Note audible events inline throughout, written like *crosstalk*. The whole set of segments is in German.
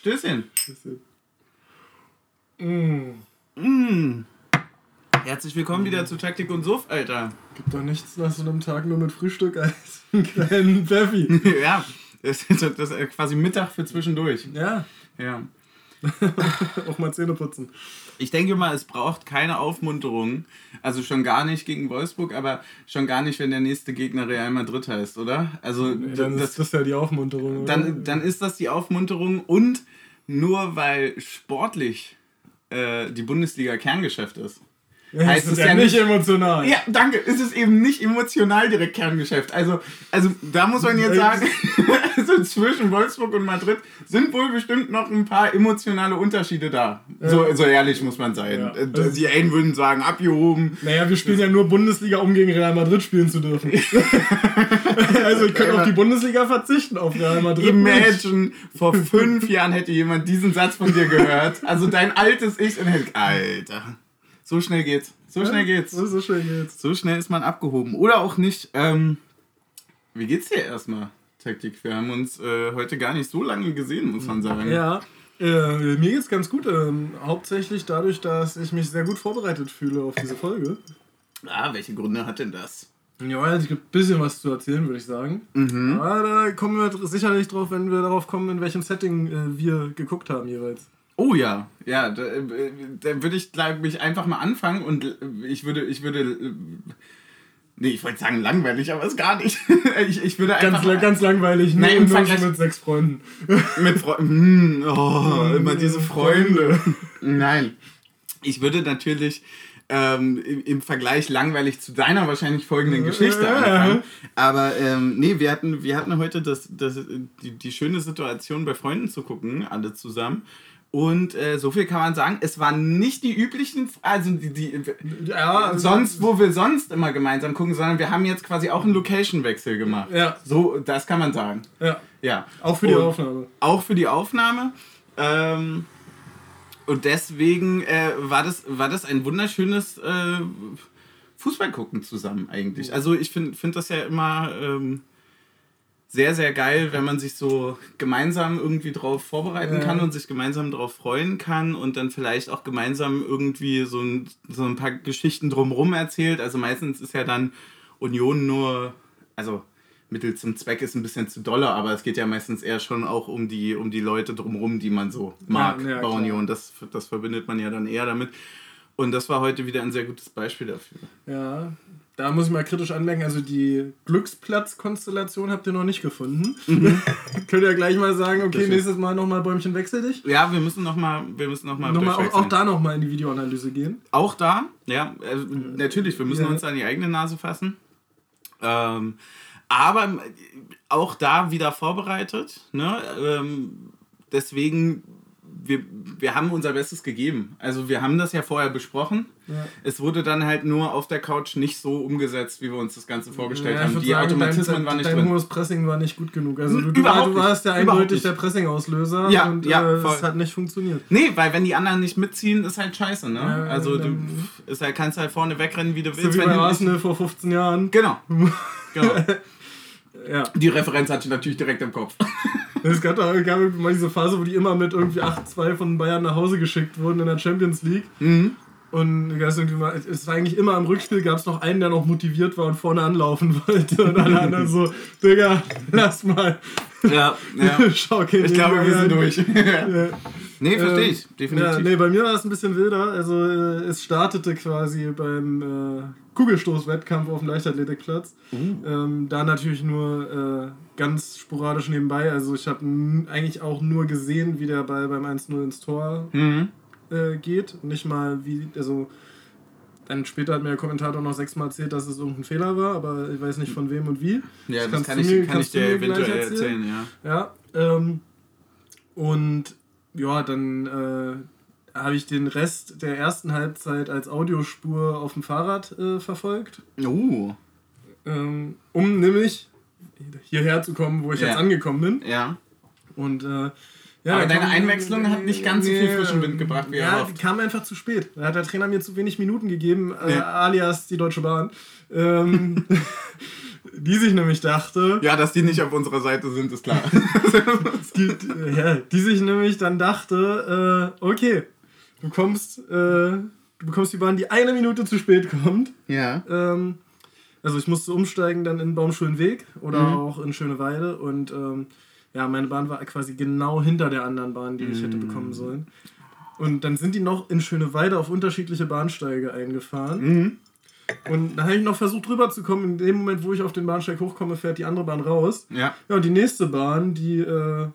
Stößchen. Stößchen. Mm. Mm. Herzlich willkommen wieder zu Taktik und Suff, Alter. Gibt doch nichts nach so einem Tag nur mit Frühstück als *laughs* einen kleinen Pfeffi. *laughs* ja, das ist, das ist quasi Mittag für zwischendurch. Ja. Ja. *laughs* Auch mal Zähne putzen. Ich denke mal, es braucht keine Aufmunterung. Also schon gar nicht gegen Wolfsburg, aber schon gar nicht, wenn der nächste Gegner Real Madrid heißt, oder? Also Nee, dann das, ist das ja die Aufmunterung. oder? dann, dann ist das die Aufmunterung und nur weil sportlich äh, die Bundesliga Kerngeschäft ist. Ja, heißt es ist ja ja nicht emotional. Ja, danke. Es ist eben nicht emotional direkt Kerngeschäft. Also, also da muss man jetzt sagen, *laughs* also zwischen Wolfsburg und Madrid sind wohl bestimmt noch ein paar emotionale Unterschiede da. So, so ehrlich muss man sein. Ja. Äh, Die einen würden sagen, abgehoben. Naja, wir spielen ja nur Bundesliga, um gegen Real Madrid spielen zu dürfen. *laughs* also ich könnte auf die Bundesliga verzichten, auf Real Madrid. Imagine, vor fünf Jahren hätte jemand diesen Satz von dir gehört. Also dein altes Ich und hätte, Alter, so schnell geht's. So schnell geht's. So, so schnell geht's. So schnell ist man abgehoben. Oder auch nicht. Ähm, wie geht's dir erstmal, Taktik? Wir haben uns äh, heute gar nicht so lange gesehen, muss man sagen. Ja, äh, mir geht's ganz gut. Ähm, hauptsächlich dadurch, dass ich mich sehr gut vorbereitet fühle auf diese Folge. Ah, welche Gründe hat denn das? Ja, es gibt ein bisschen was zu erzählen, würde ich sagen. Mhm. Aber da kommen wir sicherlich drauf, wenn wir darauf kommen, in welchem Setting äh, wir geguckt haben jeweils. Oh ja, ja, da, äh, da würde ich, glaube ich, einfach mal anfangen und äh, ich würde, ich würde, äh, nee, ich wollte sagen langweilig, aber ist gar nicht. *laughs* ich, ich würde einfach Ganz, ganz langweilig, Nee, im nur mit sechs Freunden. *laughs* Mit Freunden. Oh, immer diese Freunde. Nein. Ich würde natürlich ähm, im, Vergleich langweilig zu deiner wahrscheinlich folgenden Geschichte anfangen. Aber ähm, nee, wir hatten, wir hatten heute das, das, die, die schöne Situation, bei Freunden zu gucken, alle zusammen. Und äh, so viel kann man sagen, es waren nicht die üblichen, also die, die Ja, also- sonst, wo wir sonst immer gemeinsam gucken, sondern wir haben jetzt quasi auch einen Location-Wechsel gemacht. Ja. So, das kann man sagen. Ja, Ja. auch für die Und- Aufnahme. auch für die Aufnahme. Ähm, und deswegen äh, war, das, war das ein wunderschönes äh, Fußballgucken zusammen eigentlich. Also ich finde find das ja immer ähm, sehr, sehr geil, wenn man sich so gemeinsam irgendwie drauf vorbereiten Ja. kann und sich gemeinsam drauf freuen kann und dann vielleicht auch gemeinsam irgendwie so ein, so ein paar Geschichten drumrum erzählt. Also meistens ist ja dann Union nur, also Mittel zum Zweck ist ein bisschen zu dolle, aber es geht ja meistens eher schon auch um die, um die Leute drumherum, die man so mag Ja, ja, bei. Union. Das, das verbindet man ja dann eher damit. Und das war heute wieder ein sehr gutes Beispiel dafür. Ja, da muss ich mal kritisch anmerken, also die Glücksplatz-Konstellation habt ihr noch nicht gefunden. *laughs* Könnt ihr gleich mal sagen, okay, Mhm. Nächstes Mal nochmal Bäumchen wechsel dich. Ja, wir müssen nochmal, wir müssen noch mal auch, auch da nochmal in die Videoanalyse gehen. Auch da, ja, äh, natürlich, wir müssen Ja. uns an die eigene Nase fassen. Ähm, aber auch da wieder vorbereitet. Ne? Ähm, deswegen, wir, wir haben unser Bestes gegeben. Also wir haben das ja vorher besprochen. Ja. Es wurde dann halt nur auf der Couch nicht so umgesetzt, wie wir uns das Ganze vorgestellt Ja, haben. Die sagen, Automatismen dein, waren nicht dein drin. hohes Pressing war nicht gut genug. Also du, du, du warst ja eindeutig der Pressing-Auslöser Ja, und ja, äh, es hat nicht funktioniert. Nee, weil wenn die anderen nicht mitziehen, ist halt scheiße, ne? Ja, also du ist halt, kannst halt vorne wegrennen, wie du So willst. wie wenn bei Arsenal vor 15 Jahren. Genau. *laughs* genau. Ja. Die Referenz hatte ich natürlich direkt im Kopf. *laughs* Es gab, da- gab mal diese Phase, wo die immer mit irgendwie 8-2 von Bayern nach Hause geschickt wurden in der Champions League. Mhm. Und mal, es war eigentlich immer im Rückspiel, gab es noch einen, der noch motiviert war und vorne anlaufen *laughs* wollte. Und alle anderen so, Digga, lass mal. Ja, ja. *laughs* Schaukeln Ich glaube, wir sind durch. ein. nee, verstehe Ähm, ich. Definitiv. Ja, nee, bei mir war es ein bisschen wilder. Also äh, es startete quasi beim äh, Kugelstoßwettkampf auf dem Leichtathletikplatz. Ähm, da natürlich nur äh, ganz sporadisch nebenbei. Also ich habe eigentlich auch nur gesehen, wie der Ball beim 1-0 ins Tor Mhm. äh, geht. Nicht mal wie, also dann später hat mir der Kommentator noch sechsmal erzählt, dass es irgendein Fehler war, aber ich weiß nicht von wem und wie. Ja, das kannst kann du ich, mir- kann ich dir eventuell erzählen? erzählen, ja. Ja, ähm, und ja, dann äh, habe ich den Rest der ersten Halbzeit als Audiospur auf dem Fahrrad äh, verfolgt, Uh, ähm, um nämlich hierher zu kommen, wo ich Ja. jetzt angekommen bin. ja. Und äh, ja, Aber deine Einwechslung hat nicht ganz so viel frischen Wind gebracht, wie Ja, die kam einfach zu spät. Da hat der Trainer mir zu wenig Minuten gegeben, äh, Ja. alias die Deutsche Bahn. Ähm, *laughs* die sich nämlich dachte. Ja, dass die nicht auf unserer Seite sind, ist klar. *laughs* die, die, ja, die sich nämlich dann dachte, äh, okay, du kommst, äh, du bekommst die Bahn, die eine Minute zu spät kommt. Ja. Ähm, also ich musste umsteigen dann in Baumschulenweg oder Mhm. auch in Schöneweide und ähm, ja, meine Bahn war quasi genau hinter der anderen Bahn, die ich hätte Mhm. bekommen sollen. Und dann sind die noch in Schöneweide auf unterschiedliche Bahnsteige eingefahren. Mhm. Und dann habe ich noch versucht rüberzukommen. In dem Moment, wo ich auf den Bahnsteig hochkomme, fährt die andere Bahn raus. Ja. Ja, und die nächste Bahn, die äh,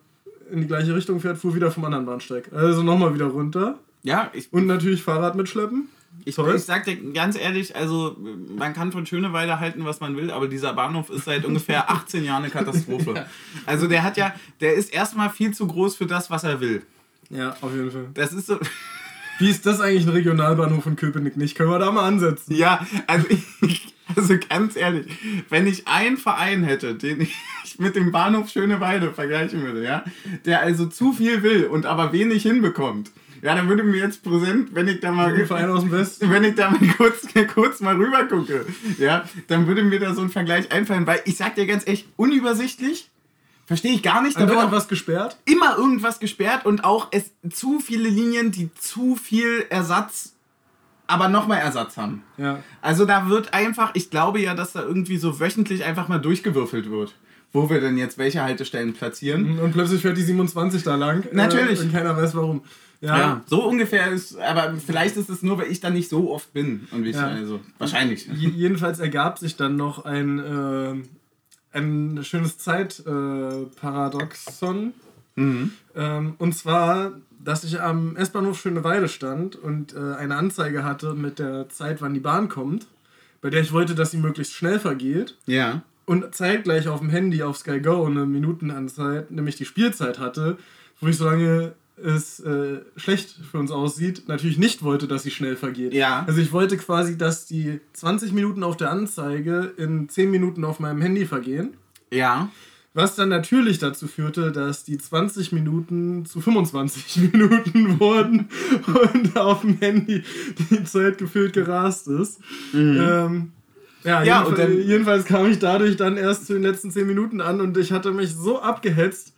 in die gleiche Richtung fährt, fuhr wieder vom anderen Bahnsteig. Also nochmal wieder runter. Ja, ich, Und natürlich Fahrrad mitschleppen. ich, Toll. ich sag dir ganz ehrlich, also man kann von Schöneweide halten, was man will, aber dieser Bahnhof ist seit ungefähr *laughs* 18 Jahren eine Katastrophe. Also der hat ja, der ist erstmal viel zu groß für das, was er will. Ja, auf jeden Fall. Das ist so, *laughs* Wie ist das eigentlich ein Regionalbahnhof in Köpenick nicht? Können wir da mal ansetzen? ja, also, ich, also ganz ehrlich, wenn ich einen Verein hätte, den ich *laughs* mit dem Bahnhof Schöneweide vergleichen würde, ja, der also zu viel will und aber wenig hinbekommt, ja, dann würde mir jetzt präsent, wenn ich da mal Ein Verein aus dem Westen. *laughs* wenn ich da mal kurz, *laughs* kurz mal rüber gucke, ja, dann würde mir da so ein Vergleich einfallen, weil ich sag dir ganz echt, unübersichtlich, verstehe ich gar nicht. Da wird was gesperrt. immer irgendwas gesperrt und auch es zu viele Linien, die zu viel Ersatz, aber nochmal Ersatz haben. Ja. Also da wird einfach, ich glaube ja, dass da irgendwie so wöchentlich einfach mal durchgewürfelt wird. Wo wir denn jetzt welche Haltestellen platzieren. Und plötzlich fährt die 27 da lang. Natürlich. Äh, und keiner weiß warum. Ja. Ja, so ungefähr ist, aber vielleicht ist es nur, weil ich da nicht so oft bin. Und ich, Ja. also, wahrscheinlich. Je- Jedenfalls ergab sich dann noch ein, äh, ein schönes Zeitparadoxon. Äh. Mhm. ähm, und zwar, dass ich am S-Bahnhof Schöneweide stand und äh, eine Anzeige hatte mit der Zeit, wann die Bahn kommt, bei der ich wollte, dass sie möglichst schnell vergeht. Ja. Und zeitgleich auf dem Handy auf Sky Go eine Minutenanzeit, nämlich die Spielzeit hatte, wo ich, solange es äh, schlecht für uns aussieht, natürlich nicht wollte, dass sie schnell vergeht. Ja. Also ich wollte quasi, dass die 20 Minuten auf der Anzeige in 10 Minuten auf meinem Handy vergehen. Ja. Was dann natürlich dazu führte, dass die 20 Minuten zu 25 *laughs* Minuten wurden und auf dem Handy die Zeit gefühlt gerast ist. Ähm, ja, Ja, jedenfalls, und dann- jedenfalls kam ich dadurch dann erst zu den letzten 10 Minuten an und ich hatte mich so abgehetzt,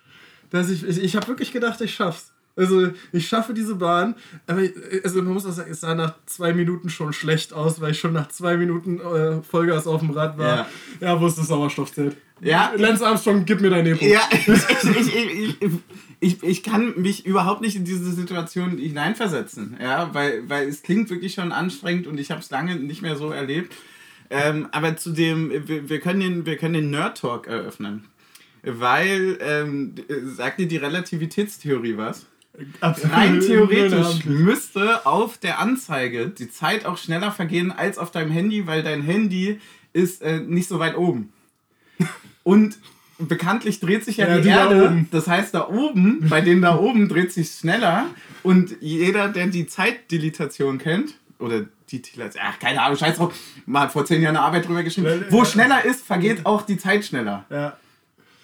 dass ich, ich, ich habe wirklich gedacht, ich schaff's. Also ich schaffe diese Bahn, aber also man muss auch sagen, es sah nach zwei Minuten schon schlecht aus, weil ich schon nach zwei Minuten äh, Vollgas auf dem Rad war. Ja. Ja, wo ist das Sauerstoffzelt? Ja. Lance Armstrong, gib mir dein Nepo. Ja, *laughs* ich, ich, ich, ich, ich, kann mich überhaupt nicht in diese Situation hineinversetzen, ja, weil, weil es klingt wirklich schon anstrengend und ich habe es lange nicht mehr so erlebt. Ähm, aber zu dem, wir, wir können den, wir können den Nerd Talk eröffnen. Weil, ähm, sagt dir die Relativitätstheorie was? Absolut. Rein theoretisch müsste auf der Anzeige die Zeit auch schneller vergehen als auf deinem Handy, weil dein Handy ist äh, nicht so weit oben. Und bekanntlich dreht sich ja, Ja, die, da Erde. oben. Das heißt, da oben, bei denen da oben dreht sich schneller. Und jeder, der die Zeitdilatation kennt, oder die ach, keine Ahnung, scheiß drauf, mal vor zehn Jahren eine Arbeit drüber geschrieben, wo schneller ist, vergeht auch die Zeit schneller. Ja.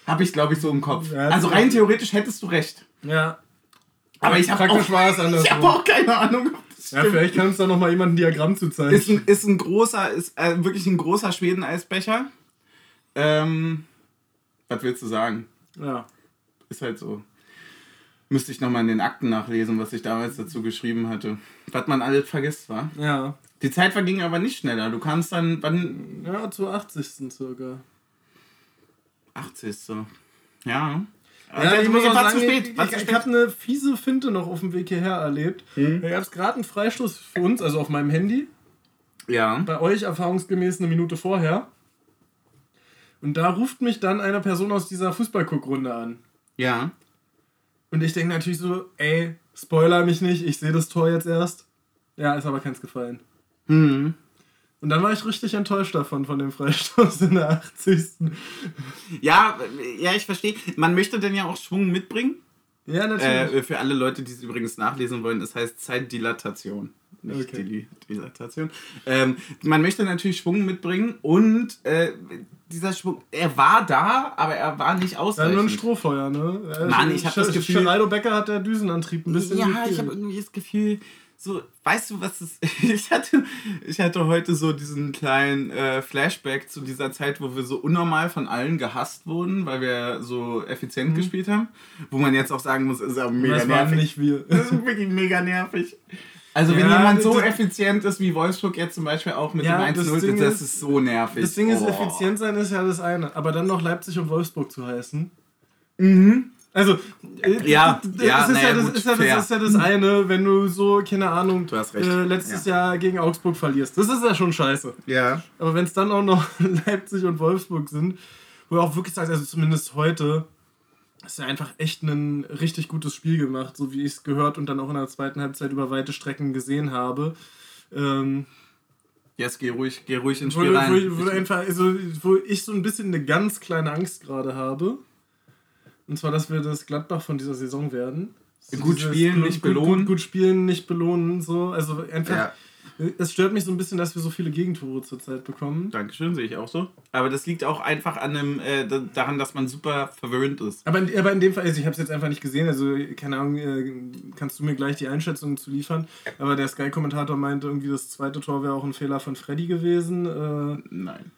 Habe ich, glaube ich, so im Kopf. Also rein theoretisch hättest du recht. Ja. Aber ich habe auch, war es andersrum. ich hab auch keine Ahnung. ob das Ja, vielleicht kannst du da noch mal jemand ein Diagramm zu zeigen. ist, ein, ist ein großer, ist äh, wirklich ein großer Schweden-Eisbecher. Ähm, was willst du sagen? ja. Ist halt so. Müsste ich nochmal in den Akten nachlesen, was ich damals dazu geschrieben hatte. Was man alles vergisst, war. Ja. Die Zeit verging aber nicht schneller. Du kannst dann, wann? Ja, zur 80. circa. 80. So. Ja. Ja, ich muss auch war sagen, zu spät. ich, ich, ich habe eine fiese Finte noch auf dem Weg hierher erlebt. Da gab es gerade einen Freistoß für uns, also auf meinem Handy. Ja. Bei euch erfahrungsgemäß eine Minute vorher. Und da ruft mich dann eine Person aus dieser Fußballguckrunde an. Ja. Und ich denke natürlich so, ey, spoiler mich nicht, ich sehe das Tor jetzt erst. Ja, ist aber keins gefallen. Mhm. Und dann war ich richtig enttäuscht davon, von dem Freistoß in der 80. Ja, ja, ich verstehe. Man möchte dann ja auch Schwung mitbringen. Ja, natürlich. Äh, für alle Leute, die es übrigens nachlesen wollen, das heißt Zeitdilatation. nicht okay. Dilatation. Ähm, man möchte natürlich Schwung mitbringen und äh, dieser Schwung, er war da, aber er war nicht ausreichend. Ja, nur ein Strohfeuer, ne? Mann, ich habe das Gefühl... Geraldo Becker hat der Düsenantrieb ein bisschen Ja, ich habe irgendwie das Gefühl so, weißt du, was es *laughs* ich hatte Ich hatte heute so diesen kleinen äh, Flashback zu dieser Zeit, wo wir so unnormal von allen gehasst wurden, weil wir so effizient mhm. gespielt haben. Wo man jetzt auch sagen muss, ist aber mega das nervig. nicht wir. Das ist wirklich mega nervig. Also ja, wenn jemand so effizient ist wie Wolfsburg jetzt zum Beispiel auch mit ja, dem 1-0, das, das ist so nervig. Das Ding ist, oh. effizient sein ist ja das eine. Aber dann noch Leipzig und Wolfsburg zu heißen. Mhm. Also, äh, ja, das, ja, ist, ja, das, ist, ja, das ist ja das eine, wenn du so, keine Ahnung, äh, letztes ja. Jahr gegen Augsburg verlierst. Das ist ja schon scheiße. Ja. Aber wenn es dann auch noch *laughs* Leipzig und Wolfsburg sind, wo du auch wirklich sagst, also zumindest heute, hast du ja einfach echt ein richtig gutes Spiel gemacht, so wie ich es gehört und dann auch in der zweiten Halbzeit über weite Strecken gesehen habe. Ähm, Jetzt geh ruhig, geh ruhig ins Spiel wo, rein. Wo, wo, einfach, also, wo ich so ein bisschen eine ganz kleine Angst gerade habe und zwar, dass wir das Gladbach von dieser Saison werden. So gut spielen, nicht belohnen. Gut, gut, spielen, nicht belohnen. So. Also einfach. Ja. Es stört mich so ein bisschen, dass wir so viele Gegentore zurzeit bekommen. Dankeschön, sehe ich auch so. Aber das liegt auch einfach an dem, äh, daran, dass man super verwöhnt ist. Aber in, aber in dem Fall, also ich habe es jetzt einfach nicht gesehen, also keine Ahnung, äh, kannst du mir gleich die Einschätzung zu liefern. Aber der Sky-Kommentator meinte irgendwie, das zweite Tor wäre auch ein Fehler von Freddy gewesen. Äh, Nein.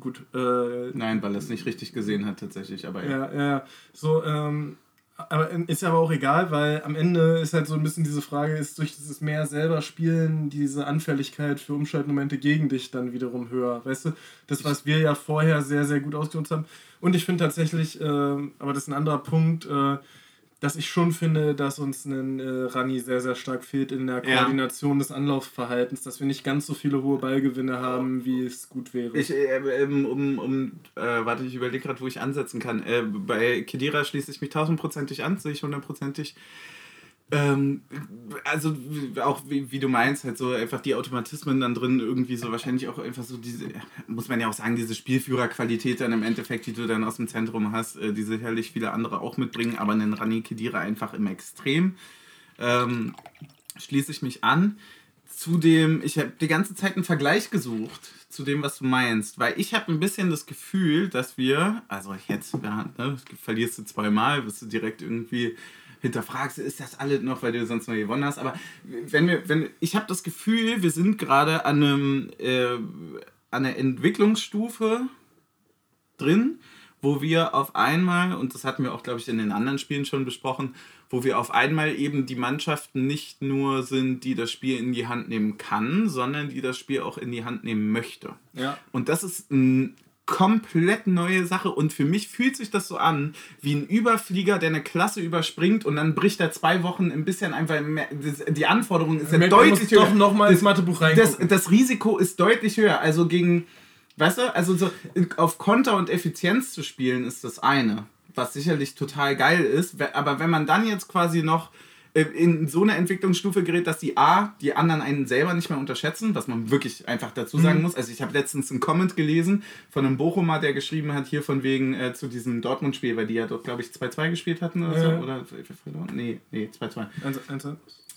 Gut. Äh, Nein, weil er es nicht richtig gesehen hat tatsächlich, aber ja. Ja, ja. So, ähm, aber ist aber auch egal, weil am Ende ist halt so ein bisschen diese Frage, ist durch dieses mehr selber spielen diese Anfälligkeit für Umschaltmomente gegen dich dann wiederum höher. Weißt du, das, was wir ja vorher sehr, sehr gut ausgenutzt haben. Und ich finde tatsächlich, äh, aber das ist ein anderer Punkt, äh, dass ich schon finde, dass uns ein äh, Rani sehr, sehr stark fehlt in der Koordination ja. des Anlaufverhaltens, dass wir nicht ganz so viele hohe Ballgewinne haben, wie es gut wäre. Ich, äh, ähm, um, um äh, warte, ich überlege gerade, wo ich ansetzen kann. Äh, bei Kedira schließe ich mich tausendprozentig an, sehe ich hundertprozentig. Ähm, also auch wie, wie du meinst, halt so einfach die Automatismen dann drin, irgendwie so wahrscheinlich auch einfach so diese, muss man ja auch sagen, diese Spielführerqualität dann im Endeffekt, die du dann aus dem Zentrum hast, äh, die sicherlich viele andere auch mitbringen, aber einen Rani Kedira einfach im Extrem. Ähm, schließe ich mich an. Zudem, ich habe die ganze Zeit einen Vergleich gesucht zu dem, was du meinst, weil ich habe ein bisschen das Gefühl, dass wir, also jetzt, ja, ne, verlierst du zweimal, wirst du direkt irgendwie hinterfragst, ist das alles noch, weil du sonst noch gewonnen hast. Aber wenn wir, wenn ich habe das Gefühl, wir sind gerade an einem äh, an einer Entwicklungsstufe drin, wo wir auf einmal, und das hatten wir auch, glaube ich, in den anderen Spielen schon besprochen, wo wir auf einmal eben die Mannschaften nicht nur sind, die das Spiel in die Hand nehmen kann, sondern die das Spiel auch in die Hand nehmen möchte. Ja. Und das ist ein komplett neue Sache und für mich fühlt sich das so an wie ein Überflieger, der eine Klasse überspringt und dann bricht er zwei Wochen ein bisschen einfach mehr, die Anforderung ist ja deutlich höher. Doch noch mal ins Mathebuch rein. Das, das Risiko ist deutlich höher. Also gegen, weißt du, also so auf Konter und Effizienz zu spielen ist das eine, was sicherlich total geil ist. Aber wenn man dann jetzt quasi noch in so eine Entwicklungsstufe gerät, dass die A, die anderen einen selber nicht mehr unterschätzen, was man wirklich einfach dazu sagen mhm. muss. Also ich habe letztens einen Comment gelesen von einem Bochumer, der geschrieben hat, hier von wegen äh, zu diesem Dortmund-Spiel, weil die ja dort, glaube ich, 2-2 gespielt hatten oder ja. so. Oder verloren? Nee, nee, 2-2.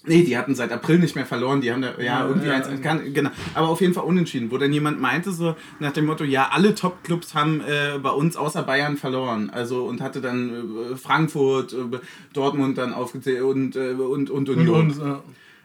Nee, die hatten seit April nicht mehr verloren. Die haben da, ja, ja irgendwie ja, eins, kann, genau. Aber auf jeden Fall unentschieden, wo dann jemand meinte, so nach dem Motto, ja, alle Top-Clubs haben äh, bei uns außer Bayern verloren. Also und hatte dann äh, Frankfurt, äh, Dortmund dann aufgezählt und, äh, und, und Union. Und, und,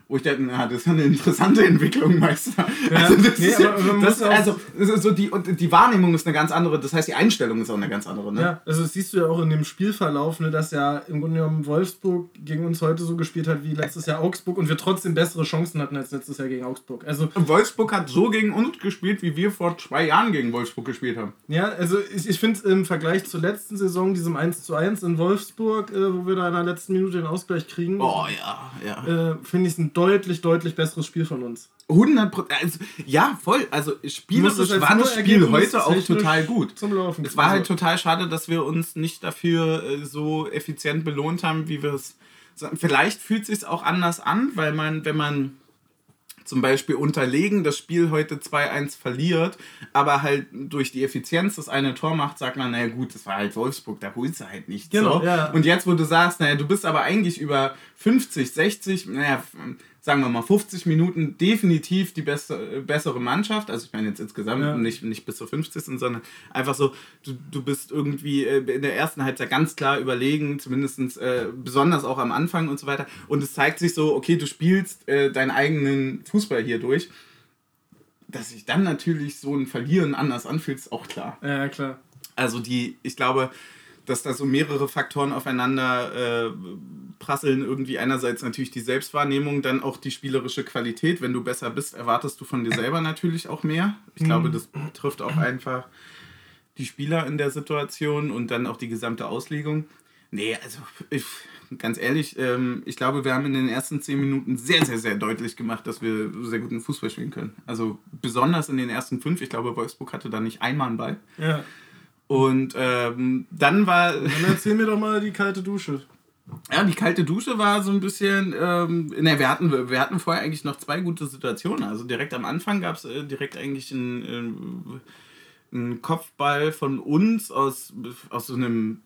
wo ich dachte, na, das ist eine interessante Entwicklung, Meister. Ja, also, das nee, ist, das, also so die, die Wahrnehmung ist eine ganz andere, das heißt, die Einstellung ist auch eine ganz andere. Ne? Ja, also das siehst du ja auch in dem Spielverlauf, ne, dass ja im Grunde genommen Wolfsburg gegen uns heute so gespielt hat wie letztes Jahr Augsburg und wir trotzdem bessere Chancen hatten als letztes Jahr gegen Augsburg. Also Wolfsburg hat so gegen uns gespielt, wie wir vor zwei Jahren gegen Wolfsburg gespielt haben. Ja, also ich, ich finde im Vergleich zur letzten Saison, diesem 1 zu 1 in Wolfsburg, äh, wo wir da in der letzten Minute den Ausgleich kriegen, oh ja, ja. Äh, finde ich es ein deutlich, deutlich besseres Spiel von uns. 100 also, ja, voll. Also spielerisch war das Spiel heute auch total gut. Zum Laufen. Es war halt total schade, dass wir uns nicht dafür äh, so effizient belohnt haben, wie wir es. Vielleicht fühlt es sich auch anders an, weil man, wenn man zum Beispiel unterlegen das Spiel heute 2-1 verliert, aber halt durch die Effizienz das eine Tor macht, sagt man, naja gut, das war halt Wolfsburg, da holst du halt nichts. Genau, so. ja. Und jetzt, wo du sagst, naja, du bist aber eigentlich über 50, 60, naja, sagen wir mal, 50 Minuten definitiv die beste, bessere Mannschaft. Also ich meine jetzt insgesamt ja. nicht, nicht bis zur 50. sondern einfach so, du, du bist irgendwie äh, in der ersten Halbzeit ganz klar überlegen, zumindest äh, besonders auch am Anfang und so weiter. Und es zeigt sich so, okay, du spielst äh, deinen eigenen Fußball hier durch. Dass sich dann natürlich so ein Verlieren anders anfühlt, ist auch klar. Ja, klar. Also die, ich glaube, dass da so mehrere Faktoren aufeinander äh, prasseln. Irgendwie einerseits natürlich die Selbstwahrnehmung, dann auch die spielerische Qualität. Wenn du besser bist, erwartest du von dir selber natürlich auch mehr. Ich glaube, mhm. das trifft auch einfach die Spieler in der Situation und dann auch die gesamte Auslegung. Nee, also ich, ganz ehrlich, ähm, ich glaube, wir haben in den ersten zehn Minuten sehr, sehr, sehr deutlich gemacht, dass wir sehr guten Fußball spielen können. Also besonders in den ersten fünf. Ich glaube, Wolfsburg hatte da nicht einmal einen Ball. Ja. Und ähm, dann war. Dann erzähl mir doch mal die kalte Dusche. Ja, die kalte Dusche war so ein bisschen. Ähm, ne, wir hatten, wir hatten vorher eigentlich noch zwei gute Situationen. Also direkt am Anfang gab es äh, direkt eigentlich einen, äh, einen Kopfball von uns aus, aus so einem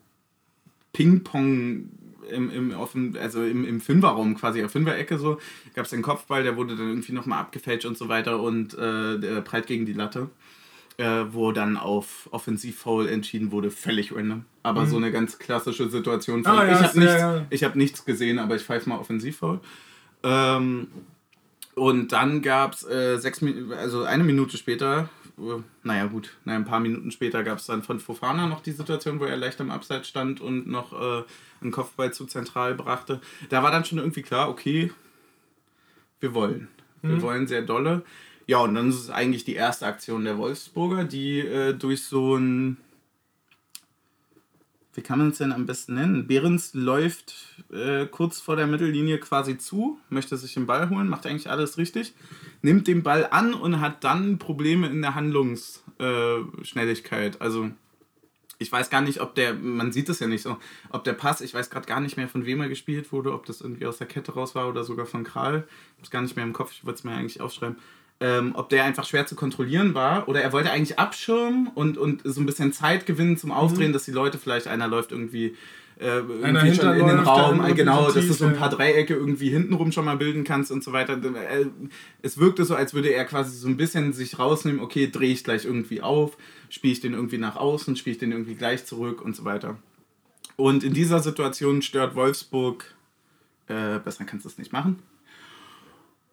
Ping-Pong im, im, also im, im Fünferraum quasi, auf Fünferecke so, gab es den Kopfball, der wurde dann irgendwie nochmal abgefälscht und so weiter und äh, der prallt gegen die Latte äh, wo dann auf Offensivfoul entschieden wurde, völlig random. Aber mhm. so eine ganz klassische Situation. Von, ah, ja, ich habe nichts, ja. hab nichts gesehen, aber ich pfeife mal Offensivfoul. Ähm, und dann gab es äh, sechs also eine Minute später, äh, naja gut, naja, ein paar Minuten später gab es dann von Fofana noch die Situation, wo er leicht am Abseits stand und noch äh, einen Kopfball zu zentral brachte. Da war dann schon irgendwie klar, okay, wir wollen. Wir mhm. wollen sehr dolle. Ja, und dann ist es eigentlich die erste Aktion der Wolfsburger, die äh, durch so ein. Wie kann man es denn am besten nennen? Behrens läuft äh, kurz vor der Mittellinie quasi zu, möchte sich den Ball holen, macht eigentlich alles richtig, nimmt den Ball an und hat dann Probleme in der Handlungsschnelligkeit. Äh, also ich weiß gar nicht, ob der, man sieht es ja nicht so, ob der Pass, ich weiß gerade gar nicht mehr, von wem er gespielt wurde, ob das irgendwie aus der Kette raus war oder sogar von Kral. Ich habe es gar nicht mehr im Kopf, ich wollte es mir eigentlich aufschreiben ähm, ob der einfach schwer zu kontrollieren war oder er wollte eigentlich abschirmen und, und so ein bisschen Zeit gewinnen zum Aufdrehen, mhm. dass die Leute vielleicht, einer läuft irgendwie, äh, irgendwie schon in den Raum, äh, genau, dass du so ein paar Dreiecke irgendwie hintenrum schon mal bilden kannst und so weiter. Äh, es wirkte so, als würde er quasi so ein bisschen sich rausnehmen, okay, drehe ich gleich irgendwie auf, spiele ich den irgendwie nach außen, spiele ich den irgendwie gleich zurück und so weiter. Und in dieser Situation stört Wolfsburg, äh, besser kannst du es nicht machen,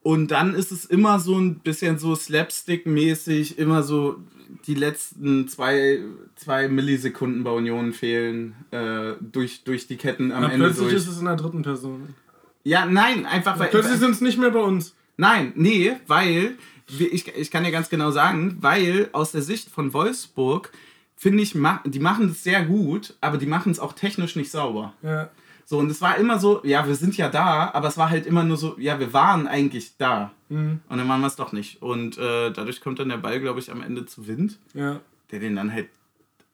und dann ist es immer so ein bisschen so Slapstick-mäßig, immer so die letzten zwei, zwei Millisekunden bei Union fehlen äh, durch, durch die Ketten am Aber Ende. Plötzlich durch. ist es in der dritten Person. Ja, nein, einfach weil. Plötzlich sind es nicht mehr bei uns. Nein, nee, weil, ich, ich kann dir ganz genau sagen, weil aus der Sicht von Wolfsburg finde ich, die machen es sehr gut, aber die machen es auch technisch nicht sauber. Ja. So, und es war immer so, ja, wir sind ja da, aber es war halt immer nur so, ja, wir waren eigentlich da. Mhm. Und dann waren wir es doch nicht. Und äh, dadurch kommt dann der Ball, glaube ich, am Ende zu Wind. Ja. Der den dann halt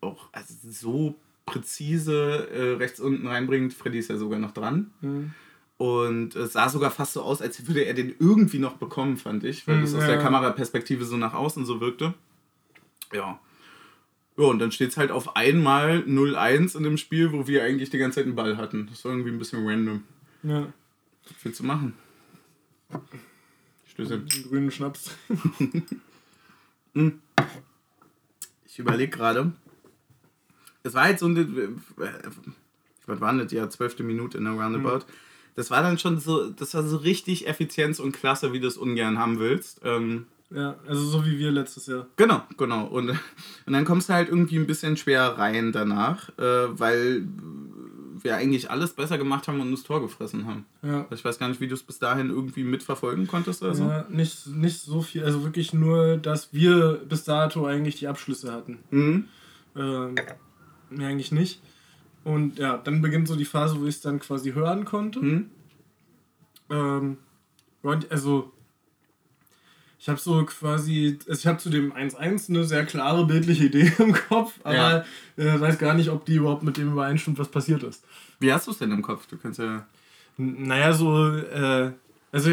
auch also so präzise äh, rechts unten reinbringt. Freddy ist ja sogar noch dran. Mhm. Und es sah sogar fast so aus, als würde er den irgendwie noch bekommen, fand ich, weil mhm, das aus ja. der Kameraperspektive so nach außen so wirkte. Ja. Ja, und dann steht es halt auf einmal 0-1 in dem Spiel, wo wir eigentlich die ganze Zeit einen Ball hatten. Das war irgendwie ein bisschen random. Ja. Was willst du machen? Stöße. Grünen Schnaps. *laughs* Hm. ich überlege gerade. Es war halt so ein. Was war das? Ja, zwölfte Minute in der Roundabout. Mhm. Das war dann schon so. Das war so richtig Effizienz und klasse, wie du es ungern haben willst. Ähm, ja, also so wie wir letztes Jahr. Genau, genau. Und, und dann kommst du halt irgendwie ein bisschen schwer rein danach, äh, weil wir eigentlich alles besser gemacht haben und das Tor gefressen haben. Ja. Ich weiß gar nicht, wie du es bis dahin irgendwie mitverfolgen konntest oder so. Ja, nicht, nicht so viel. Also wirklich nur, dass wir bis dato eigentlich die Abschlüsse hatten. Mhm. Ähm, mehr eigentlich nicht. Und ja, dann beginnt so die Phase, wo ich es dann quasi hören konnte. Mhm. Ähm, also ich habe so quasi, also ich habe zu dem 1-1 eine sehr klare bildliche Idee im Kopf, aber ja. äh, weiß gar nicht, ob die überhaupt mit dem übereinstimmt, was passiert ist. Wie hast du es denn im Kopf? Du kannst ja. naja, so, äh, also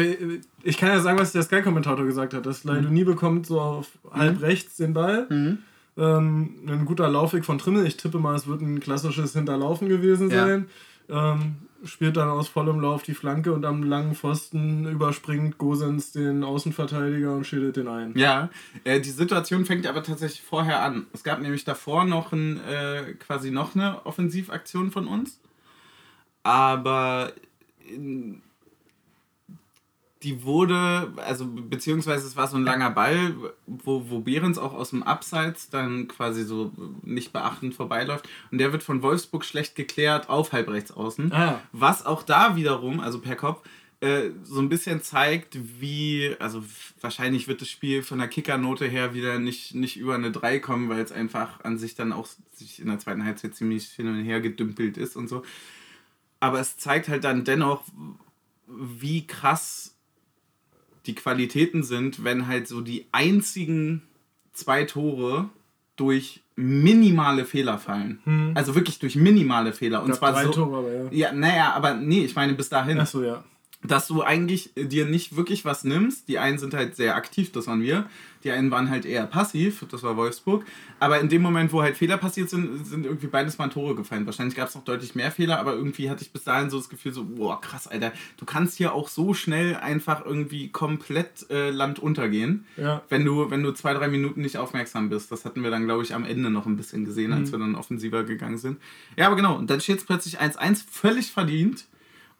ich kann ja sagen, was der Sky-Kommentator gesagt hat, dass Leidoni mhm. bekommt so auf mhm. halb rechts den Ball. Mhm. Ähm, ein guter Laufweg von Trimmel. Ich tippe mal, es wird ein klassisches Hinterlaufen gewesen sein. Ähm, spielt dann aus vollem Lauf die Flanke und am langen Pfosten überspringt Gosens den Außenverteidiger und schädelt den ein. Ja, äh, die Situation fängt aber tatsächlich vorher an. Es gab nämlich davor noch ein, äh, quasi noch eine Offensivaktion von uns. Aber in, die wurde, also beziehungsweise es war so ein langer Ball, wo, wo Behrens auch aus dem Abseits dann quasi so nicht beachtend vorbeiläuft. Und der wird von Wolfsburg schlecht geklärt auf halbrechts außen. Ah. Was auch da wiederum, also per Kopf, äh, so ein bisschen zeigt, wie, also wahrscheinlich wird das Spiel von der Kickernote her wieder nicht, nicht über eine 3 kommen, weil es einfach an sich dann auch sich in der zweiten Halbzeit ziemlich hin und her gedümpelt ist und so. Aber es zeigt halt dann dennoch, wie krass die Qualitäten sind, wenn halt so die einzigen zwei Tore durch minimale Fehler fallen. Hm. Also wirklich durch minimale Fehler. Und zwar drei so. Tore, aber ja. Ja, naja, aber nee, ich meine bis dahin Achso, ja. Dass du eigentlich dir nicht wirklich was nimmst. Die einen sind halt sehr aktiv, das waren wir. Die einen waren halt eher passiv, das war Wolfsburg. Aber in dem Moment, wo halt Fehler passiert sind, sind irgendwie beides mal Tore gefallen. Wahrscheinlich gab es noch deutlich mehr Fehler, aber irgendwie hatte ich bis dahin so das Gefühl, so, boah, krass, Alter, du kannst hier auch so schnell einfach irgendwie komplett äh, Land untergehen, Ja. wenn du, wenn du zwei, drei Minuten nicht aufmerksam bist. Das hatten wir dann, glaube ich, am Ende noch ein bisschen gesehen, als wir dann offensiver gegangen sind. Ja, aber genau, und dann steht es plötzlich 1-1, völlig verdient.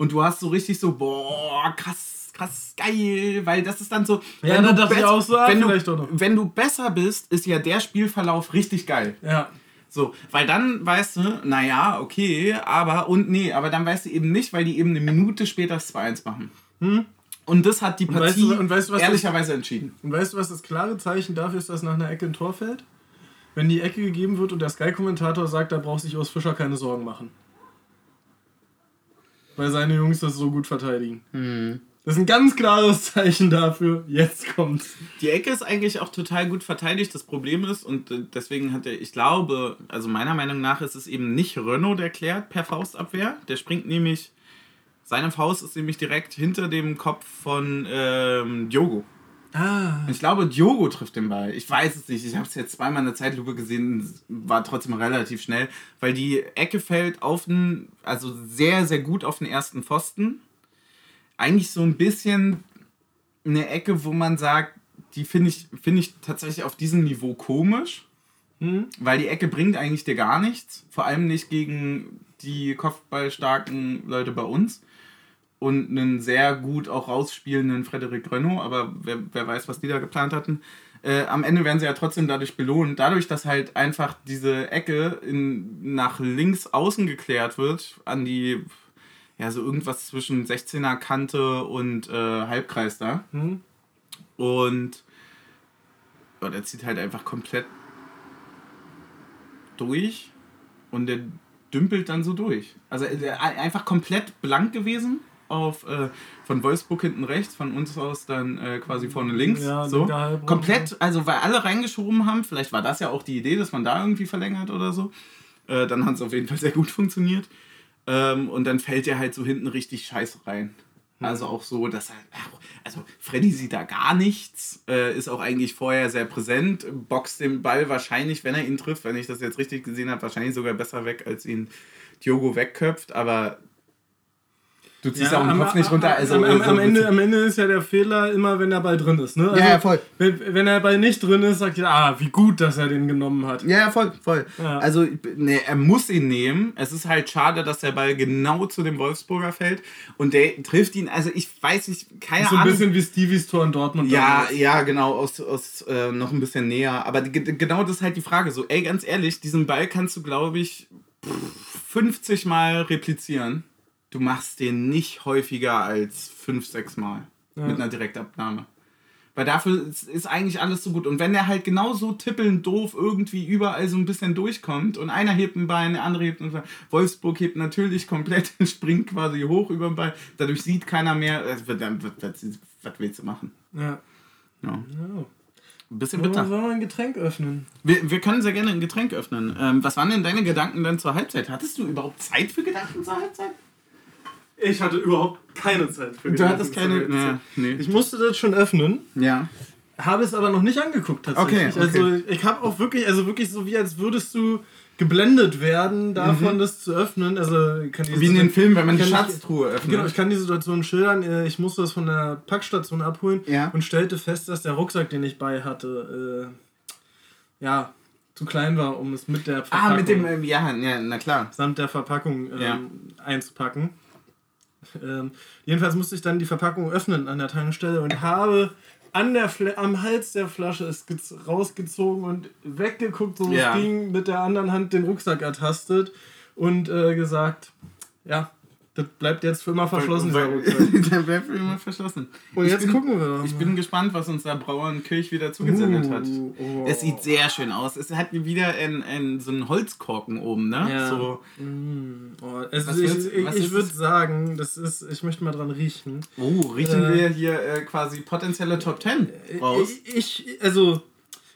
Und du hast so richtig so, boah, krass, krass, geil, weil das ist dann so. Ja, wenn dann du dachte ich auch so, ah, wenn, du, wenn du besser bist, ist ja der Spielverlauf richtig geil. Ja. So, weil dann weißt du, naja, okay, aber und nee, aber dann weißt du eben nicht, weil die eben eine Minute später das 2-1 machen. Und das hat die Hm? weißt Partie du- und weißt du, was das- ehrlicherweise entschieden. Und weißt du, was das klare Zeichen dafür ist, dass nach einer Ecke ein Tor fällt? Wenn die Ecke gegeben wird und der Sky-Kommentator sagt, da braucht sich Urs Fischer keine Sorgen machen. Weil seine Jungs das so gut verteidigen. Das ist ein ganz klares Zeichen dafür. Jetzt kommt's. Die Ecke ist eigentlich auch total gut verteidigt. Das Problem ist, und äh, deswegen hat er, ich glaube, also meiner Meinung nach ist es eben nicht Renault, der klärt per Faustabwehr. Der springt nämlich, seine Faust ist nämlich direkt hinter dem Kopf von ähm, Diogo. Ah. Ich glaube, Diogo trifft den Ball. Ich weiß es nicht. Ich habe es jetzt zweimal in der Zeitlupe gesehen, war trotzdem relativ schnell, weil die Ecke fällt auf den, also sehr, sehr gut auf den ersten Pfosten. Eigentlich so ein bisschen eine Ecke, wo man sagt, die finde ich, finde ich tatsächlich auf diesem Niveau komisch, Hm? weil die Ecke bringt eigentlich dir gar nichts. Vor allem nicht gegen die kopfballstarken Leute bei uns und einen sehr gut auch rausspielenden Frederik Renault, aber wer, wer weiß, was die da geplant hatten. Äh, am Ende werden sie ja trotzdem dadurch belohnt. Dadurch, dass halt einfach diese Ecke in, nach links außen geklärt wird, an die, ja, so irgendwas zwischen 16er Kante und äh, Halbkreis da. Hm? Und ja, der zieht halt einfach komplett durch und der dümpelt dann so durch. Also einfach komplett blank gewesen auf äh, von Wolfsburg hinten rechts, von uns aus dann äh, quasi vorne links. Ja, so. Komplett, also weil alle reingeschoben haben, vielleicht war das ja auch die Idee, dass man da irgendwie verlängert oder so. Äh, dann hat es auf jeden Fall sehr gut funktioniert. Ähm, und dann fällt er halt so hinten richtig scheiße rein. Also auch so, dass er, also Freddy sieht da gar nichts, äh, ist auch eigentlich vorher sehr präsent, boxt den Ball wahrscheinlich, wenn er ihn trifft, wenn ich das jetzt richtig gesehen habe, wahrscheinlich sogar besser weg, als ihn Diogo wegköpft, aber du ziehst auch den am- Kopf nicht runter. Also, am, am, also am, Ende, am Ende ist ja der Fehler immer, wenn der Ball drin ist. Ne? Also, Ja, ja, voll. Wenn, wenn der Ball nicht drin ist, sagt ihr, ah, wie gut, dass er den genommen hat. Ja, ja, voll, voll. Ja. Also, ne, er muss ihn nehmen. Es ist halt schade, dass der Ball genau zu dem Wolfsburger fällt. Und der trifft ihn, also ich weiß nicht, keine So ein Ahnung. bisschen wie Stevies Tor in Dortmund. Ja, ja, genau, aus, aus äh, noch ein bisschen näher. Aber ge- genau das ist halt die Frage. So, ey, ganz ehrlich, diesen Ball kannst du, glaube ich, pff, 50 Mal replizieren. Du machst den nicht häufiger als 5, 6 Mal mit einer Direktabnahme. Weil dafür ist, ist eigentlich alles so gut. Und wenn der halt genauso tippelnd doof irgendwie überall so ein bisschen durchkommt und einer hebt ein Bein, der andere hebt ein Bein, Wolfsburg hebt natürlich komplett, *laughs* springt quasi hoch über den Ball, dadurch sieht keiner mehr, äh, was, was, was willst du machen? Ja. Ja. ja. Ein bisschen bitter. wollen wir ein Getränk öffnen? Wir, wir können sehr gerne ein Getränk öffnen. Ähm, was waren denn deine Gedanken dann zur Halbzeit? Hattest du überhaupt Zeit für Gedanken zur Halbzeit? Ich hatte überhaupt keine Zeit für Du hattest keine. Ja, nee. Ich musste das schon öffnen. Ja. Habe es aber noch nicht angeguckt tatsächlich. Okay, okay. Also ich habe auch wirklich, also wirklich so wie als würdest du geblendet werden davon, das zu öffnen. Also ich kann die Mhm. Wie in den Filmen, wenn man die Schatztruhe öffnet. Genau, ich kann die Situation schildern. Äh, Ich musste das von der Packstation abholen Ja. und stellte fest, dass der Rucksack, den ich bei hatte, äh, ja, zu klein war, um es mit der Verpackung, ah, mit dem, ähm, ja, ja, na klar. samt der Verpackung ähm, Ja. einzupacken. Ähm, jedenfalls musste ich dann die Verpackung öffnen an der Tankstelle und habe an der Fla am Hals der Flasche es gez- rausgezogen und weggeguckt, so Ja. es ging, mit der anderen Hand den Rucksack ertastet und äh, gesagt, ja, das bleibt jetzt für immer verschlossen. *laughs* Der bleibt für immer verschlossen. Und Ich jetzt bin- gucken wir doch Ich mal. bin gespannt, was uns da Brauer und Kirch wieder zugesendet hat. Uh, oh. Es sieht sehr schön aus. Es hat wieder ein, ein, so einen Holzkorken oben, ne? Ja. So, Mm, oh, also ich ich, ich würde sagen, das ist, ich möchte mal dran riechen. oh, riechen Äh, wir hier äh, quasi potenzielle Top 10 raus. Ich, ich also.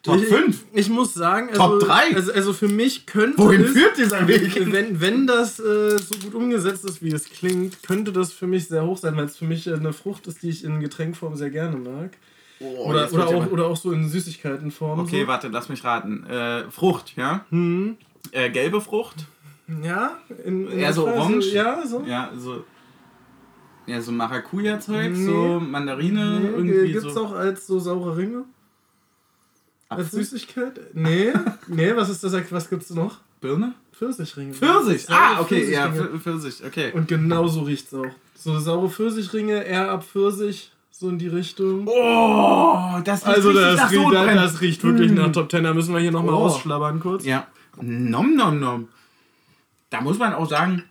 Top ich, 5? Ich, ich muss sagen, also, Top drei? Also, also für mich könnte Wohin es, führt dieser Weg? *laughs* Wenn, wenn das äh, so gut umgesetzt ist, wie es klingt, könnte das für mich sehr hoch sein, weil es für mich äh, eine Frucht ist, die ich in Getränkform sehr gerne mag. Oh, oder, oder, auch, oder auch so in Süßigkeitenform. Okay, so. warte, lass mich raten. Äh, Frucht, ja? Hm. Äh, gelbe Frucht? Ja, in, in Eher so Weise- orange? Ja, so. Ja, so. Ja, so Maracuja-Zeug, Nee. so Mandarine, Nee, irgendwie gibt's so. auch als so saure Ringe? Als Apfel? Süßigkeit? Nee, nee, was ist das? Was gibt's noch? Birne? Pfirsichringe. Pfirsich! Ah, okay, ja, Pfirsichringe. Pfirsich, okay. Und genau so riecht's auch. So saure Pfirsichringe, eher ab Pfirsich, so in die Richtung. Oh, das riecht also das, nach riecht, Sodbrennen. das riecht wirklich nach Top Ten. Da müssen wir hier nochmal Oh. ausschlabbern kurz. Ja. Nom nom nom. Da muss man auch sagen,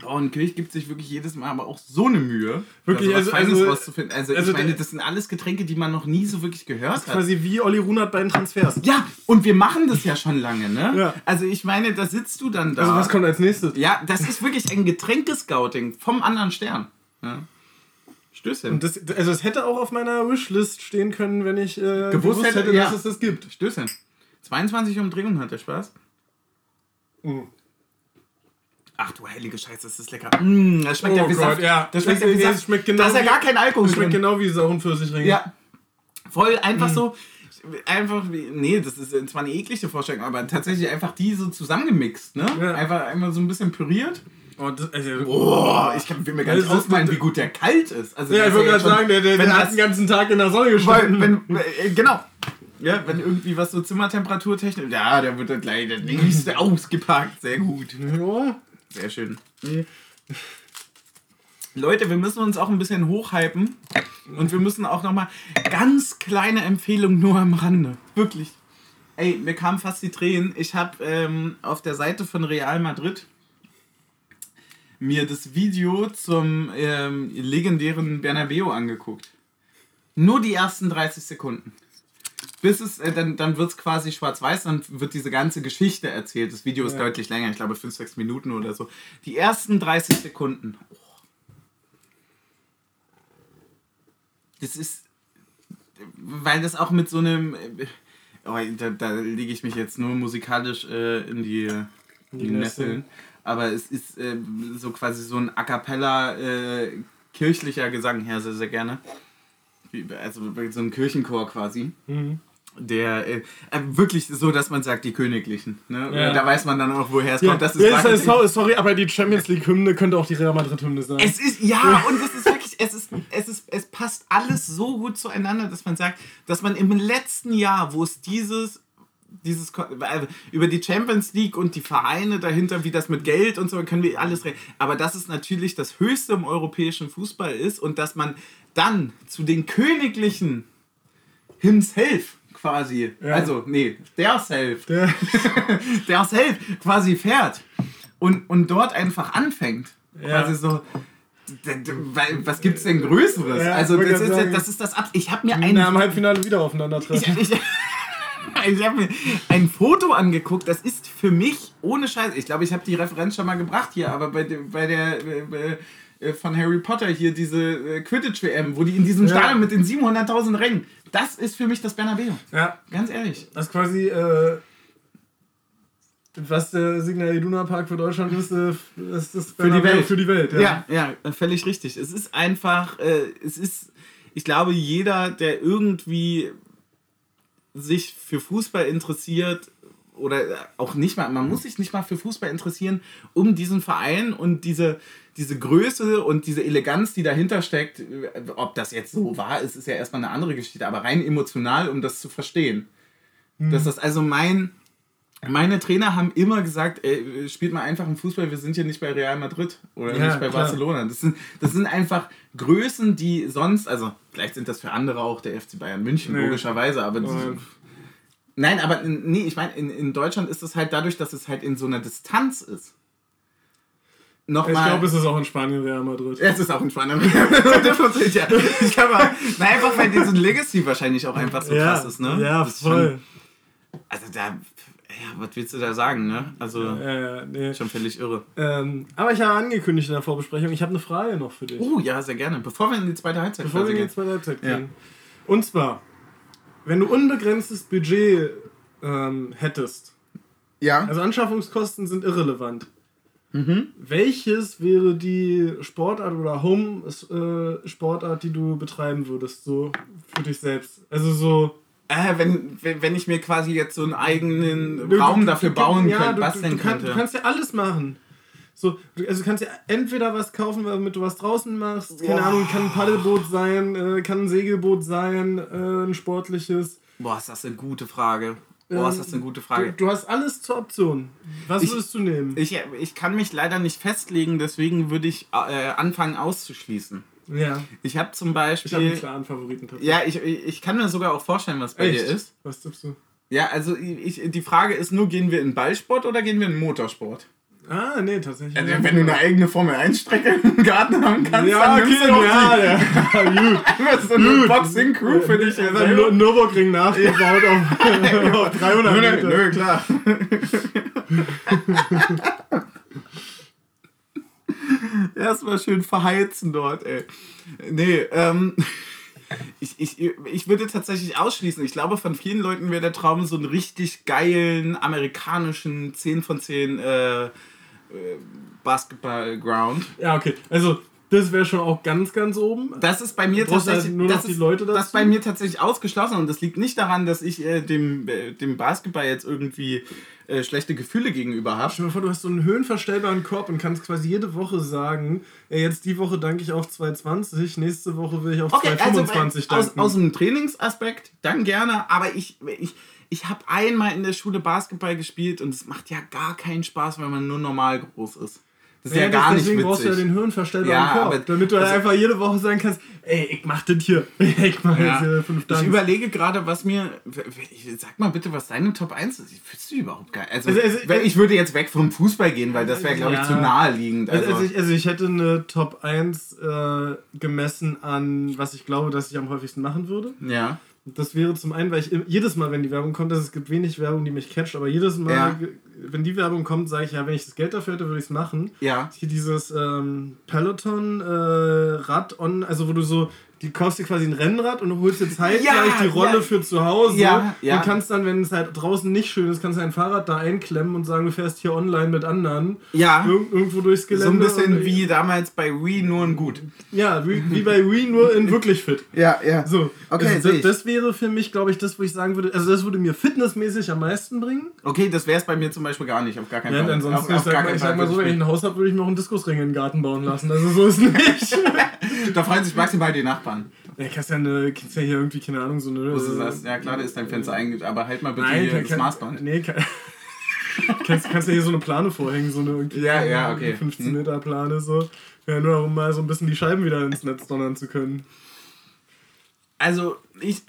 Brauenkirch gibt sich wirklich jedes Mal aber auch so eine Mühe, Wirklich, also- Feines also- rauszufinden. Also, also ich meine, das sind alles Getränke, die man noch nie so wirklich gehört hat. Quasi wie Olli Runert bei den Transfers. Ja, und wir machen das ja schon lange, ne? Ja. Also ich meine, da sitzt du dann da. Also was kommt als nächstes? Ja, das ist wirklich ein Getränkescouting vom anderen Stern. Ja. Stößchen. Und das, also es hätte auch auf meiner Wishlist stehen können, wenn ich äh, Gewusst hätte, ja. dass es das gibt. Stößchen. 22 Umdrehungen hat der Spaß. Mhm. Ach du heilige Scheiße, das ist lecker. Mm, das schmeckt Oh ja wie Gott, Saft. ja. Das schmeckt Das- ja wie Saft. schmeckt genau da ist ja gar kein Alkohol Das schmeckt drin. genau wie sauren Pfirsichringe. Ja. Voll einfach Mhm. so. Einfach wie. Nee, das ist zwar eine eklige Vorstellung, aber tatsächlich einfach die so zusammengemixt, ne? Ja. Einfach einmal so ein bisschen püriert. Oh, das, also, Boah, ich kann, will mir gar nicht Das ausmalen, wie gut der kalt ist. Also ja, ich wollte jetzt gerade sagen, der, der, wenn der hat den ganzen Tag in der Sonne Weil, gestanden. wenn, äh, genau. Ja, wenn irgendwie was so Zimmertemperaturtechnik. Ja, der wird dann gleich der nächste *laughs* ausgepackt. Sehr gut. ja. Sehr schön. Leute, wir müssen uns auch ein bisschen hochhypen. Und wir müssen auch nochmal ganz kleine Empfehlung nur am Rande. Wirklich. Ey, mir kamen fast die Tränen. Ich habe ähm, auf der Seite von Real Madrid mir das Video zum ähm, legendären Bernabeu angeguckt. Nur die ersten 30 Sekunden. Bis es, äh, dann, dann wird es quasi schwarz-weiß, dann wird diese ganze Geschichte erzählt. Das Video ist Ja. deutlich länger, ich glaube 5, 6 Minuten oder so. Die ersten 30 Sekunden. Oh. Das ist, weil das auch mit so einem, äh, oh, da, da lege ich mich jetzt nur musikalisch äh, in die, in die Nesseln. Aber es ist äh, so quasi so ein a cappella äh, kirchlicher Gesang her, sehr, sehr gerne. Also so ein Kirchenchor quasi. Mhm. Der äh, äh, wirklich so, dass man sagt, die Königlichen. Ne? Ja. Da weiß man dann auch, woher es Ja, kommt. Das ist ja, Marketing. sorry, aber die Champions League Hymne könnte auch die Real Madrid Hymne sein. Es ist, ja, und es ist wirklich, es ist, es ist, es passt alles so gut zueinander, dass man sagt, dass man im letzten Jahr, wo es dieses, dieses, äh, über die Champions League und die Vereine dahinter, wie das mit Geld und so, können wir alles reden. Aber dass es natürlich das Höchste im europäischen Fußball ist und dass man dann zu den Königlichen himself quasi, Ja. also, nee, der self, Der, *laughs* selbst quasi fährt und, und dort einfach anfängt. Ja. Quasi so. Was gibt's denn Größeres? Ja, also, ich das ist, sagen. das ist das Ab. Ich habe mir ein. am Halbfinale wieder Ich, aufeinandertreffen. ich, ich *laughs* habe mir ein Foto angeguckt, das ist für mich ohne Scheiß. Ich glaube, ich habe die Referenz schon mal gebracht hier, aber bei, der- bei der. äh, äh, von Harry Potter hier, diese äh, Quidditch-WM, wo die in diesem Ja. Stadion mit den 700.000 Rängen, das ist für mich das Bernabeu. Ja, Ganz ehrlich. das ist quasi, äh, was der Signal Iduna Park für Deutschland ist, äh, ist das Für die Welt. Für die Welt, ja. Ja, ja, völlig richtig. Es ist einfach, äh, es ist, ich glaube, jeder, der irgendwie sich für Fußball interessiert oder auch nicht mal, man muss sich nicht mal für Fußball interessieren, um diesen Verein und diese, diese Größe und diese Eleganz, die dahinter steckt, ob das jetzt so war, ist, ist ja erstmal eine andere Geschichte, aber rein emotional, um das zu verstehen. Mhm. Dass das also mein, meine Trainer haben immer gesagt, ey, spielt mal einfach im Fußball, wir sind hier nicht bei Real Madrid oder ja, nicht bei klar. Barcelona. Das sind, das sind einfach Größen, die sonst, also vielleicht sind das für andere auch der FC Bayern München, nee. logischerweise, aber das, Nein, aber nee, ich meine, in, in Deutschland ist es halt dadurch, dass es halt in so einer Distanz ist. Nochmal. Ich glaube, es ist auch in Spanien Real Madrid. Es ist auch in Spanien Real Madrid. *laughs* ja. Ich glaube, na, einfach weil diesen Legacy wahrscheinlich auch einfach so ja, krass ist, ne? Ja, voll. Schon, also da ja, was willst du da sagen, ne? Also, ja, nee. schon völlig irre. Ähm, aber ich habe angekündigt in der Vorbesprechung, ich habe eine Frage noch für dich. Oh, ja, sehr gerne. Bevor wir in die zweite Halbzeit Bevor wir in die zweite Halbzeit gehen. Und zwar, wenn du unbegrenztes Budget ähm, hättest, ja. also Anschaffungskosten sind irrelevant. Mhm. Welches wäre die Sportart oder Home-Sportart, äh, die du betreiben würdest, so für dich selbst? Also so äh, wenn, wenn, wenn ich mir quasi jetzt so einen eigenen du, Raum dafür bauen ja, könnte, was denn könnte. Du kannst ja alles machen. So, also du kannst ja entweder was kaufen, damit du was draußen machst. Keine Boah. Ahnung, kann ein Paddelboot sein, äh, kann ein Segelboot sein, äh, ein sportliches. Boah, ist das eine gute Frage. Boah, ist das eine gute Frage. Du, du hast alles zur Option. Was ich, würdest du nehmen? Ich, ich kann mich leider nicht festlegen, deswegen würde ich äh, anfangen auszuschließen. Ja. Ich habe zum Beispiel. Ich habe einen klaren Favoriten. Ja, ich, ich kann mir sogar auch vorstellen, was bei Echt? dir ist. Was tippst du? Ja, also ich, die Frage ist nur, gehen wir in Ballsport oder gehen wir in Motorsport? Ah, nee, tatsächlich. Also, wenn du eine eigene Formel-1-Strecke *laughs* im Garten haben kannst, ja, dann okay, ja, ja, *laughs* ja, gut. Einfach so eine Boxing-Crew für dich. Ja, dann Nürburgring nachgebaut auf, *laughs* auf 300 Meter. Nö, nö, klar. Erstmal schön verheizen dort, ey. Nee, ähm. Ich, ich, ich würde tatsächlich ausschließen. Ich glaube, von vielen Leuten wäre der Traum so einen richtig geilen amerikanischen 10 von 10 äh, äh, Basketball-Ground. Ja, okay. Also, das wäre schon auch ganz, ganz oben. Das ist bei mir tatsächlich. Nur das die Leute dazu. Das ist bei mir tatsächlich ausgeschlossen und das liegt nicht daran, dass ich äh, dem, äh, dem Basketball jetzt irgendwie äh, schlechte Gefühle gegenüber habe. Stell dir mal vor, du hast so einen höhenverstellbaren Korb und kannst quasi jede Woche sagen, ey, jetzt die Woche danke ich auf 220, nächste Woche will ich auf okay, 225 also, danken. Aus, aus dem Trainingsaspekt dann gerne, aber ich, ich, ich habe einmal in der Schule Basketball gespielt und es macht ja gar keinen Spaß, wenn man nur normal groß ist. Das ist ja, ja gar deswegen nicht brauchst du ja den hirnverstellbaren ja, Korb, damit du also, einfach jede Woche sagen kannst, ey, ich mach das hier. *laughs* Ich mach ja. jetzt hier fünf Danks. Ich überlege gerade, was mir. Sag mal bitte, was deine Top 1 ist. Ich du überhaupt geil. Also, also, also, ich würde jetzt weg vom Fußball gehen, weil das wäre, glaube ich, zu naheliegend. Also, also, ich, also ich hätte eine Top 1 äh, gemessen an, was ich glaube, dass ich am häufigsten machen würde. Ja. Das wäre zum einen, weil ich jedes Mal, wenn die Werbung kommt, also es gibt wenig Werbung, die mich catcht, aber jedes Mal, ja. wenn die Werbung kommt, sage ich, ja, wenn ich das Geld dafür hätte, würde ich es machen. Ja. Hier dieses ähm, Peloton-Rad äh, on, also wo du so die kaufst dir quasi ein Rennrad und holst dir zeitgleich ja, die Rolle ja. für zu Hause ja, ja. und kannst dann, wenn es halt draußen nicht schön ist, kannst du dein Fahrrad da einklemmen und sagen, du fährst hier online mit anderen. Ja. Ir irgendwo durchs Gelände. So ein bisschen wie damals bei Wii, nur in gut. Ja, wie, wie bei Wii, nur in *laughs* wirklich fit. Ja, ja. So. Okay, also, das, das, wäre für mich, glaube ich, das, wo ich sagen würde, also das würde mir fitnessmäßig am meisten bringen. Okay, das wäre es bei mir zum Beispiel gar nicht, auf gar keinen ja, Fall. Ansonsten, auf, auf ich, sag mal, ich sag mal so, wenn ich ein Haus habe, würde ich mir auch einen Diskusring in den Garten bauen lassen. Also so ist *laughs* nicht. da freuen sich maximal die Nachbarn. Ja, kannst ja, eine, kannst ja hier irgendwie, keine Ahnung, so eine. Was ist das? Ja, klar, da ist dein Fenster eingeht, aber halt mal bitte Nein, hier kann, das Maßband. Nee, kann, *laughs* kannst, kannst ja hier so eine Plane vorhängen, so eine ja, ja, okay. 15 hm. Meter Plane, so. Ja, nur um mal so ein bisschen die Scheiben wieder ins Netz donnern zu können. Also, ich,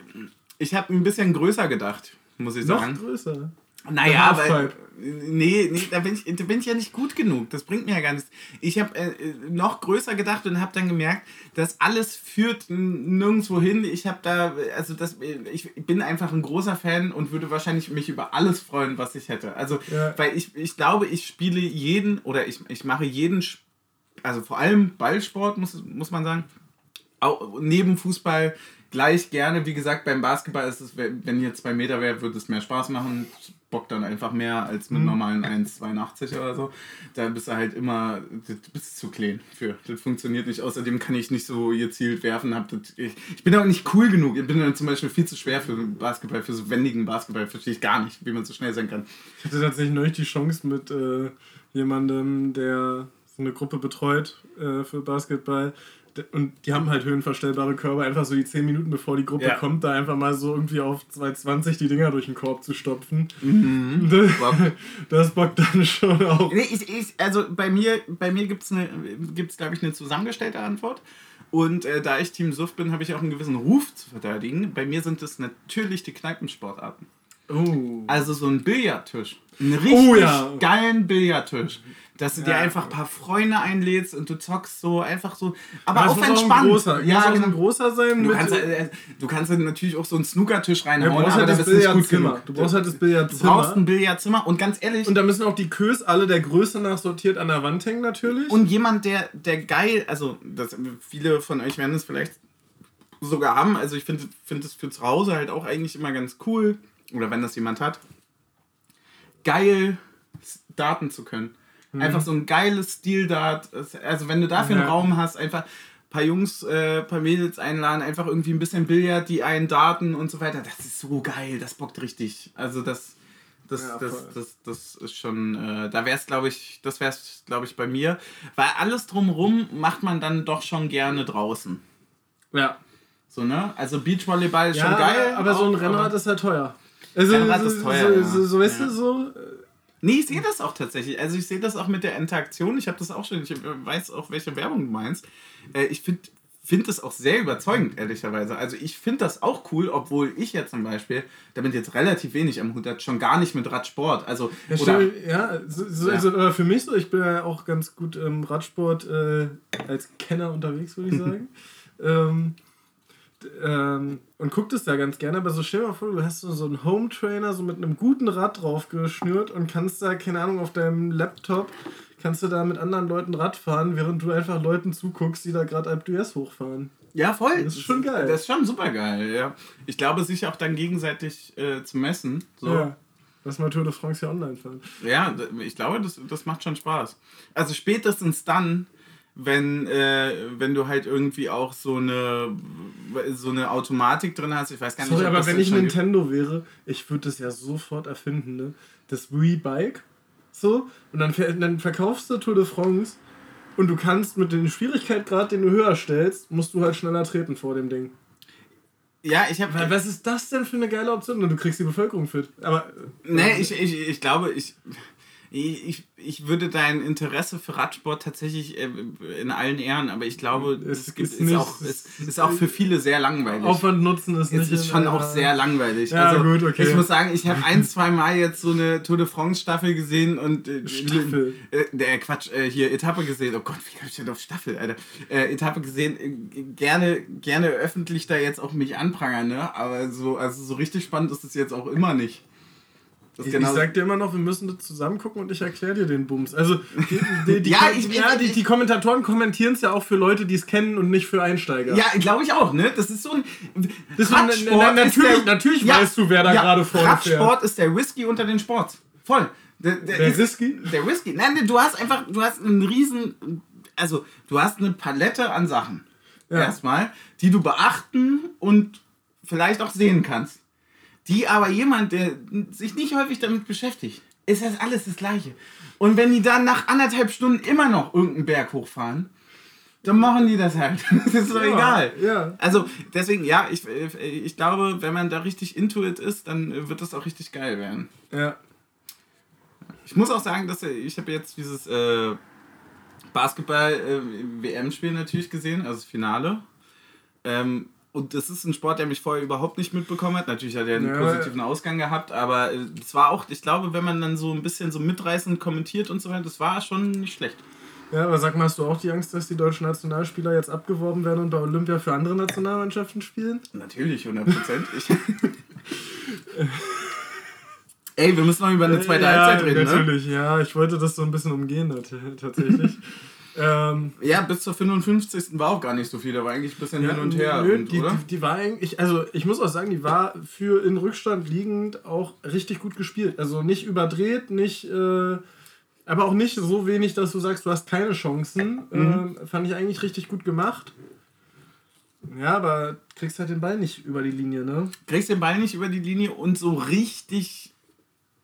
ich habe ein bisschen größer gedacht, muss ich sagen. Noch größer? Naja, aber. Nee, nee da, bin ich, da bin ich ja nicht gut genug. Das bringt mir ja gar nichts. Ich habe äh, noch größer gedacht und habe dann gemerkt, dass alles führt nirgendwo hin. Ich habe da, also das, ich bin einfach ein großer Fan und würde wahrscheinlich mich über alles freuen, was ich hätte. Also, ja. weil ich, ich glaube, ich spiele jeden oder ich, ich mache jeden, also vor allem Ballsport, muss, muss man sagen, auch neben Fußball gleich gerne. Wie gesagt, beim Basketball ist es, wenn hier zwei Meter wäre, würde es mehr Spaß machen bockt dann einfach mehr als mit normalen 1,82 oder so. Da bist du halt immer, bist zu klein für. Das funktioniert nicht. Außerdem kann ich nicht so gezielt werfen. Hab das, ich, ich bin auch nicht cool genug. Ich bin dann zum Beispiel viel zu schwer für Basketball, für so wendigen Basketball. Verstehe ich gar nicht, wie man so schnell sein kann. Ich hatte tatsächlich neulich die Chance mit äh, jemandem, der so eine Gruppe betreut äh, für Basketball. Und die haben halt höhenverstellbare Körper, einfach so die 10 Minuten bevor die Gruppe Ja. kommt, da einfach mal so irgendwie auf 220 die Dinger durch den Korb zu stopfen. *laughs* Bock. Das bockt dann schon auch. Nee, ich, ich, also bei mir, bei mir gibt es, gibt's, glaube ich, eine zusammengestellte Antwort. Und äh, da ich Team Suff bin, habe ich auch einen gewissen Ruf zu verteidigen. Bei mir sind es natürlich die Kneipensportarten. Oh. Also so ein Billardtisch. Einen richtig Oh ja. geilen Billardtisch. Dass du dir Ja. einfach ein paar Freunde einlädst und du zockst so einfach so. Aber Aber auch muss auch ein entspannt. großer, ja, auch genau. ein großer sein. Du kannst, äh, du kannst dann natürlich auch so einen Snookertisch ja, reinhauen, du brauchst aber halt da das Billardzimmer. Du brauchst halt das Du brauchst Billardzimmer. ein Billardzimmer und ganz ehrlich, Und da müssen auch die Kös alle der Größe nach sortiert an der Wand hängen natürlich. Und jemand, der, der geil, also das, viele von euch werden es vielleicht sogar haben, also ich finde find es für zu Hause halt auch eigentlich immer ganz cool, oder wenn das jemand hat, geil daten zu können. Einfach so ein geiles Stil-Dart, also wenn du dafür einen Ja. Raum hast, einfach ein paar Jungs, äh, paar Mädels einladen, einfach irgendwie ein bisschen Billard, die einen daten und so weiter, das ist so geil, das bockt richtig. Also das... Das, Ja, das, das, das ist schon, äh, da wäre es, glaube ich, das wäre es, glaube ich, bei mir. Weil alles drumherum macht man dann doch schon gerne draußen. ja. So, ne? Also Beachvolleyball ist Ja, schon geil. aber so ein auch, Rennrad ist halt teuer. Also, Rennrad so, ist teuer, so, ja. so, so, weißt Ja. du, so. Nee, ich sehe das auch tatsächlich. Also ich sehe das auch mit der Interaktion. Ich habe das auch schon, ich weiß auch, welche Werbung du meinst. Äh, ich finde finde das auch sehr überzeugend, ehrlicherweise. Also ich finde das auch cool, obwohl ich ja zum Beispiel damit jetzt relativ wenig am Hut hat, schon gar nicht mit Radsport. Also, Ja, oder, ja, so, so, Ja. Also, für mich so, ich bin ja auch ganz gut im Radsport äh, als Kenner unterwegs, würde ich *laughs* sagen. ähm, ähm, und guckt es da ganz gerne, aber so stell dir mal vor, du hast so, so einen Home Trainer so mit einem guten Rad drauf geschnürt und kannst da, keine Ahnung, auf deinem Laptop, kannst du da mit anderen Leuten Rad fahren, während du einfach Leuten zuguckst, die da gerade Alp d'Huez hochfahren. Ja, voll. Das ist schon geil. Das ist schon super geil, ja. Ich glaube, sich auch dann gegenseitig äh, zu messen. So. Ja. Lass mal Tour de France ja online fahren. Ja, ich glaube, das, das macht schon Spaß. Also spätestens dann, wenn, äh, wenn du halt irgendwie auch so eine, so eine Automatik drin hast, ich weiß gar nicht, Sorry, aber wenn ich Nintendo wäre, ich würde das ja sofort erfinden, ne? Das Wii-Bike. So, und dann, dann verkaufst du Tour de France und du kannst mit dem Schwierigkeitsgrad, den du höher stellst, musst du halt schneller treten vor dem Ding. Ja, ich habe. Was ist das denn für eine geile Option? Und du kriegst die Bevölkerung fit. Aber. äh, Nee, ich, ich, ich glaube, ich, ich, ich würde dein Interesse für Radsport tatsächlich äh, in allen Ehren, aber ich glaube, Es ist ist, nicht- auch, es ist auch für viele sehr langweilig. Aufwand nutzen ist nicht. Es ist schon auch sehr langweilig. Ja, also, gut, okay. Ich muss sagen, ich habe ein, *laughs* zwei Mal jetzt so eine Tour de France Staffel gesehen und äh, Staffel. Äh, der Quatsch, äh, hier Etappe gesehen. Oh Gott, wie komme ich denn auf Staffel, Alter? Äh, Etappe gesehen, äh, gerne, gerne öffentlich da jetzt auch mich anprangern, ne? Aber so, also so richtig spannend ist es jetzt auch immer nicht. Ich, genau- ich sag dir immer noch, wir müssen das zusammen gucken und ich erkläre dir den Bums. Also, die, die, *laughs* die, Ja, ich- ja, die, die Kommentatoren kommentieren es ja auch für Leute, die es kennen und nicht für Einsteiger. Ja, glaube ich auch, ne? Das ist so ein. Das ein- na- na- natürlich- natürlich weißt du, wer da gerade vorne Radsport ist der Whisky unter den Sports. Voll. Der, der, Der Whisky? Der Whisky. Nein, du hast einfach, du hast einen riesen, also du hast eine Palette an Sachen. Ja. Erstmal, die du beachten und vielleicht auch sehen kannst. Die aber jemand, der sich nicht häufig damit beschäftigt, ist das alles das Gleiche. Und wenn die dann nach anderthalb Stunden immer noch irgendeinen Berg hochfahren, dann machen die das halt. *laughs* Das ist doch Ja, egal. ja. Also deswegen, ja, ich, ich glaube, wenn man da richtig into it ist, dann wird das auch richtig geil werden. Ja. Ich muss auch sagen, dass äh, ich habe jetzt dieses äh, Basketball-WM-Spiel natürlich gesehen, also das Finale. Ähm, und das ist ein Sport, der mich vorher überhaupt nicht mitbekommen hat. Natürlich hat er einen Ja, positiven Ausgang gehabt, aber äh, es war auch, ich glaube, wenn man dann so ein bisschen so mitreißend kommentiert und so weiter, das war schon nicht schlecht. Ja, aber sag mal, hast du auch die Angst, dass die deutschen Nationalspieler jetzt abgeworben werden und bei Olympia für andere Nationalmannschaften spielen? Natürlich, 100 Prozent. *laughs* Ey, wir müssen noch über eine zweite ja, Halbzeit reden, ne? natürlich, ja. Ich wollte das so ein bisschen umgehen tat- tatsächlich. *laughs* Ähm, ja, bis zur 55. war auch gar nicht so viel, da war eigentlich ein bisschen ja, hin und her. Nö, und, die, oder? Die, die war eigentlich, also ich muss auch sagen, die war für in Rückstand liegend auch richtig gut gespielt. Also nicht überdreht, nicht, äh, aber auch nicht so wenig, dass du sagst, du hast keine Chancen. Mhm. Ähm, fand ich eigentlich richtig gut gemacht. Ja, aber kriegst halt den Ball nicht über die Linie, ne? Kriegst den Ball nicht über die Linie und so richtig,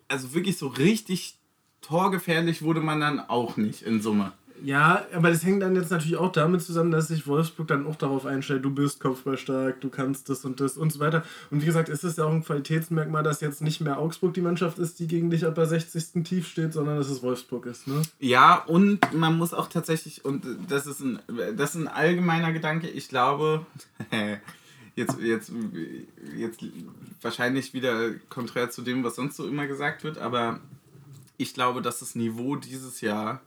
also wirklich so richtig torgefährlich wurde man dann auch nicht in Summe. Ja, aber das hängt dann jetzt natürlich auch damit zusammen, dass sich Wolfsburg dann auch darauf einstellt, du bist kopfballstark, du kannst das und das und so weiter. Und wie gesagt, ist es ja auch ein Qualitätsmerkmal, dass jetzt nicht mehr Augsburg die Mannschaft ist, die gegen dich ab der 60. tief steht, sondern dass es Wolfsburg ist, ne? Ja, und man muss auch tatsächlich, und das ist ein, das ist ein allgemeiner Gedanke, ich glaube, *laughs* jetzt, jetzt, jetzt wahrscheinlich wieder konträr zu dem, was sonst so immer gesagt wird, aber ich glaube, dass das Niveau dieses Jahr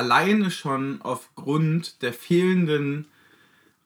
alleine schon aufgrund der fehlenden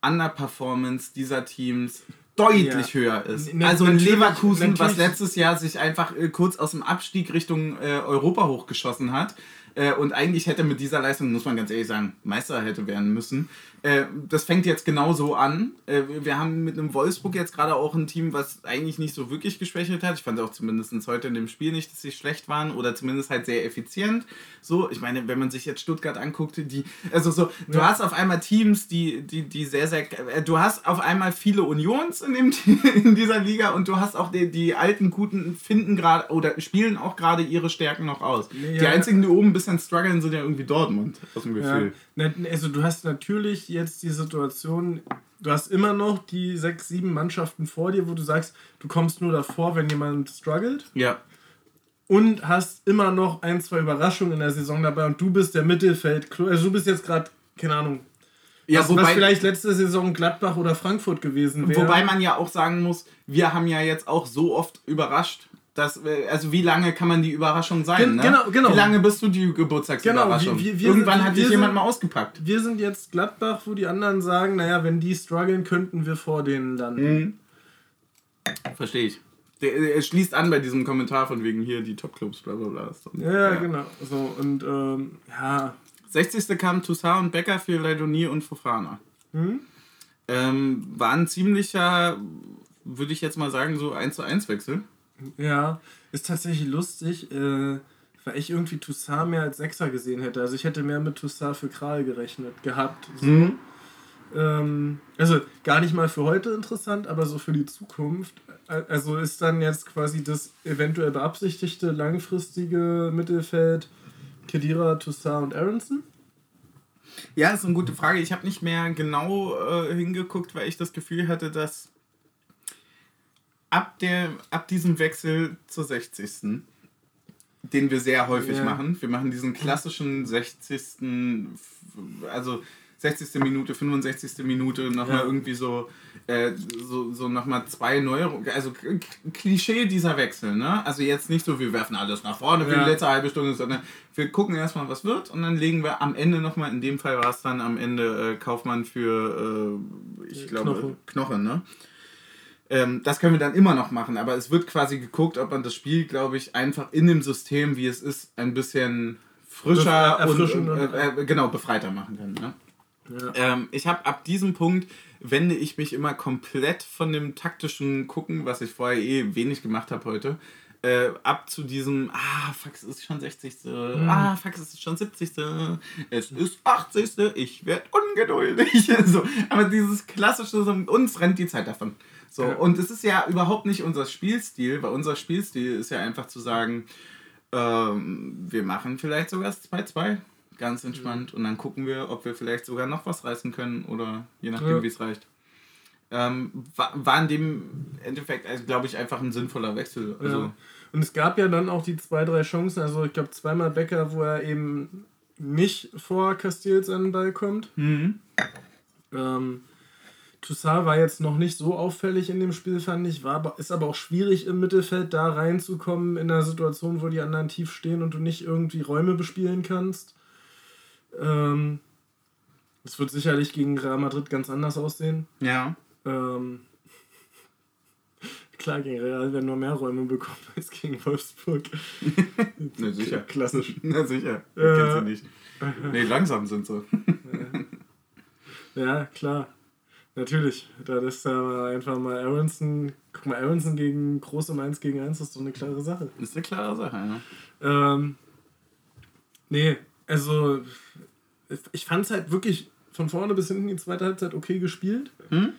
Underperformance dieser Teams deutlich Ja. höher ist. Na- also ein natürlich- Leverkusen, was natürlich- letztes Jahr sich einfach äh, kurz aus dem Abstieg Richtung äh, Europa hochgeschossen hat äh, und eigentlich hätte mit dieser Leistung, muss man ganz ehrlich sagen, Meister hätte werden müssen. Äh, das fängt jetzt genauso an. Äh, wir haben mit einem Wolfsburg jetzt gerade auch ein Team, was eigentlich nicht so wirklich geschwächelt hat. Ich fand auch zumindest heute in dem Spiel nicht, dass sie schlecht waren oder zumindest halt sehr effizient. So, ich meine, wenn man sich jetzt Stuttgart anguckt, die, also so, du hast auf einmal Teams, die, die, die sehr, sehr, äh, du hast auf einmal viele Unions in, dem, *laughs* in dieser Liga und du hast auch die, die alten Guten finden gerade oder spielen auch gerade ihre Stärken noch aus. Die Ja. einzigen, die oben ein bisschen strugglen, sind ja irgendwie Dortmund, aus dem Ja. Gefühl. Na, Also du hast natürlich jetzt die Situation, du hast immer noch die sechs, sieben Mannschaften vor dir, wo du sagst, du kommst nur davor, wenn jemand struggelt. Ja. Und hast immer noch ein, zwei Überraschungen in der Saison dabei und du bist der Mittelfeld. Also du bist jetzt gerade, keine Ahnung, Ja, was, wobei, was vielleicht letzte Saison Gladbach oder Frankfurt gewesen wäre. wobei man ja auch sagen muss, wir haben ja jetzt auch so oft überrascht. Dass, äh, also wie lange kann man die Überraschung sein? Gen- ne? genau, genau. Wie lange bist du die Geburtstagsüberraschung? Genau, wir- wir- Irgendwann wir- hat dich jemand sind- mal ausgepackt. Wir sind jetzt Gladbach, wo die anderen sagen, naja, wenn die strugglen, könnten wir vor denen landen. Mhm. Verstehe ich. Der, er schließt an bei diesem Kommentar von wegen hier die Topclubs, bla bla bla. So, Ja, genau. So, und ähm, ja. 60. kam Toussaint und Becker für Leidoni und Fofana. Hm? Ähm, war ein ziemlicher, würde ich jetzt mal sagen, so 1 zu 1 Wechsel. Ja, ist tatsächlich lustig, äh, weil ich irgendwie Toussaint mehr als Sechser gesehen hätte. Also ich hätte mehr mit Toussaint für Kral gerechnet, gehabt. So. Mhm. Ähm, also gar nicht mal für heute interessant, aber so für die Zukunft. Also ist dann jetzt quasi das eventuell beabsichtigte langfristige Mittelfeld Kedira, Toussaint und Aronson? Ja, ist eine gute Frage. Ich habe nicht mehr genau äh, hingeguckt, weil ich das Gefühl hatte, dass ab, der, ab diesem Wechsel zur 60. den wir sehr häufig Ja. machen, wir machen diesen klassischen 60. also 60. Minute, 65. Minute nochmal Ja. irgendwie so, äh, so, so nochmal zwei Neuerungen, also Klischee dieser Wechsel, ne? Also jetzt nicht so, wir werfen alles nach vorne für Ja. die letzte halbe Stunde, sondern wir gucken erstmal, was wird und dann legen wir am Ende nochmal, in dem Fall war es dann am Ende äh, Kaufmann für, äh, ich glaube, Knoche. Knochen, ne? Ähm, das können wir dann immer noch machen, aber es wird quasi geguckt, ob man das Spiel, glaube ich, einfach in dem System, wie es ist, ein bisschen frischer Bef- und äh, äh, genau befreiter machen kann. Ne? Ja. Ähm, ich habe ab diesem Punkt wende ich mich immer komplett von dem taktischen Gucken, was ich vorher eh wenig gemacht habe heute, äh, ab zu diesem, ah, fuck, es ist schon 60. Ah, fuck, es ist schon 70. Es ist 80. Ich werde ungeduldig. *laughs* so, aber dieses klassische, so, uns rennt die Zeit davon. So, und es ist ja überhaupt nicht unser Spielstil, weil unser Spielstil ist ja einfach zu sagen, ähm, wir machen vielleicht sogar 2-2, ganz entspannt. Und dann gucken wir, ob wir vielleicht sogar noch was reißen können oder je nachdem, Ja. wie es reicht. Ähm, war, war in dem Endeffekt, also, glaube ich, einfach ein sinnvoller Wechsel. Also, Ja. Und es gab ja dann auch die zwei, drei Chancen. Also ich glaube zweimal Becker, wo er eben nicht vor Castells an den Ball kommt. Mhm. Ähm, Toussaint war jetzt noch nicht so auffällig in dem Spiel, fand ich. War ist aber auch schwierig im Mittelfeld da reinzukommen in einer Situation, wo die anderen tief stehen und du nicht irgendwie Räume bespielen kannst. Ähm, das wird sicherlich gegen Real Madrid ganz anders aussehen. ja. Ähm, *laughs* klar, gegen Real werden nur mehr Räume bekommen als gegen Wolfsburg. *laughs* Na sicher. *laughs* Klassisch. Na sicher. Äh. Kennst du nicht. Nee, langsam sind sie. Ja, klar. Natürlich. Da ist da einfach mal Aronson. Guck mal, Aronson gegen große Mainz gegen 1 ist doch eine klare Sache. ist eine klare Sache, ja. Ähm, nee, also ich fand es halt wirklich von vorne bis hinten die zweite Halbzeit okay gespielt. Hm?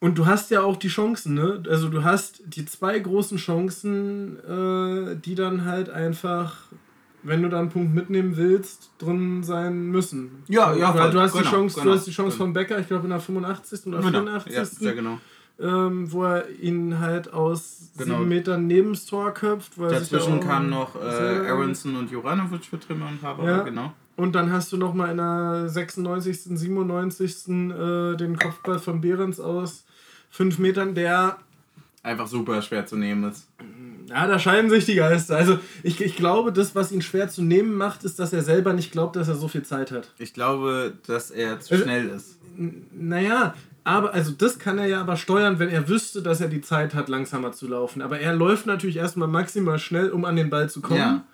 Und du hast ja auch die Chancen, ne? Also du hast die zwei großen Chancen, äh, die dann halt einfach, wenn du da einen Punkt mitnehmen willst, drin sein müssen. Ja, ja, Weil du hast die Genau, Chance, genau, du hast die Chance genau. von Becker, ich glaube in der 85. oder Genau. 84. Ja, sehr genau. ähm, wo er ihn halt aus Genau. sieben Metern neben das Tor köpft. weil Dazwischen auch kamen noch äh, Aronson und Juranovic für Trimmer und Haber, Ja. genau. Und dann hast du noch mal in der 96., 97. Äh, den Kopfball von Behrens aus fünf Metern, der, Einfach super schwer zu nehmen ist. Ja, da scheiden sich die Geister. Also ich, ich glaube, das, was ihn schwer zu nehmen macht, ist, dass er selber nicht glaubt, dass er so viel Zeit hat. Ich glaube, dass er zu Also- schnell ist. Naja, aber also das kann er ja aber steuern, wenn er wüsste, dass er die Zeit hat, langsamer zu laufen. Aber er läuft natürlich erstmal maximal schnell, um an den Ball zu kommen. Ja.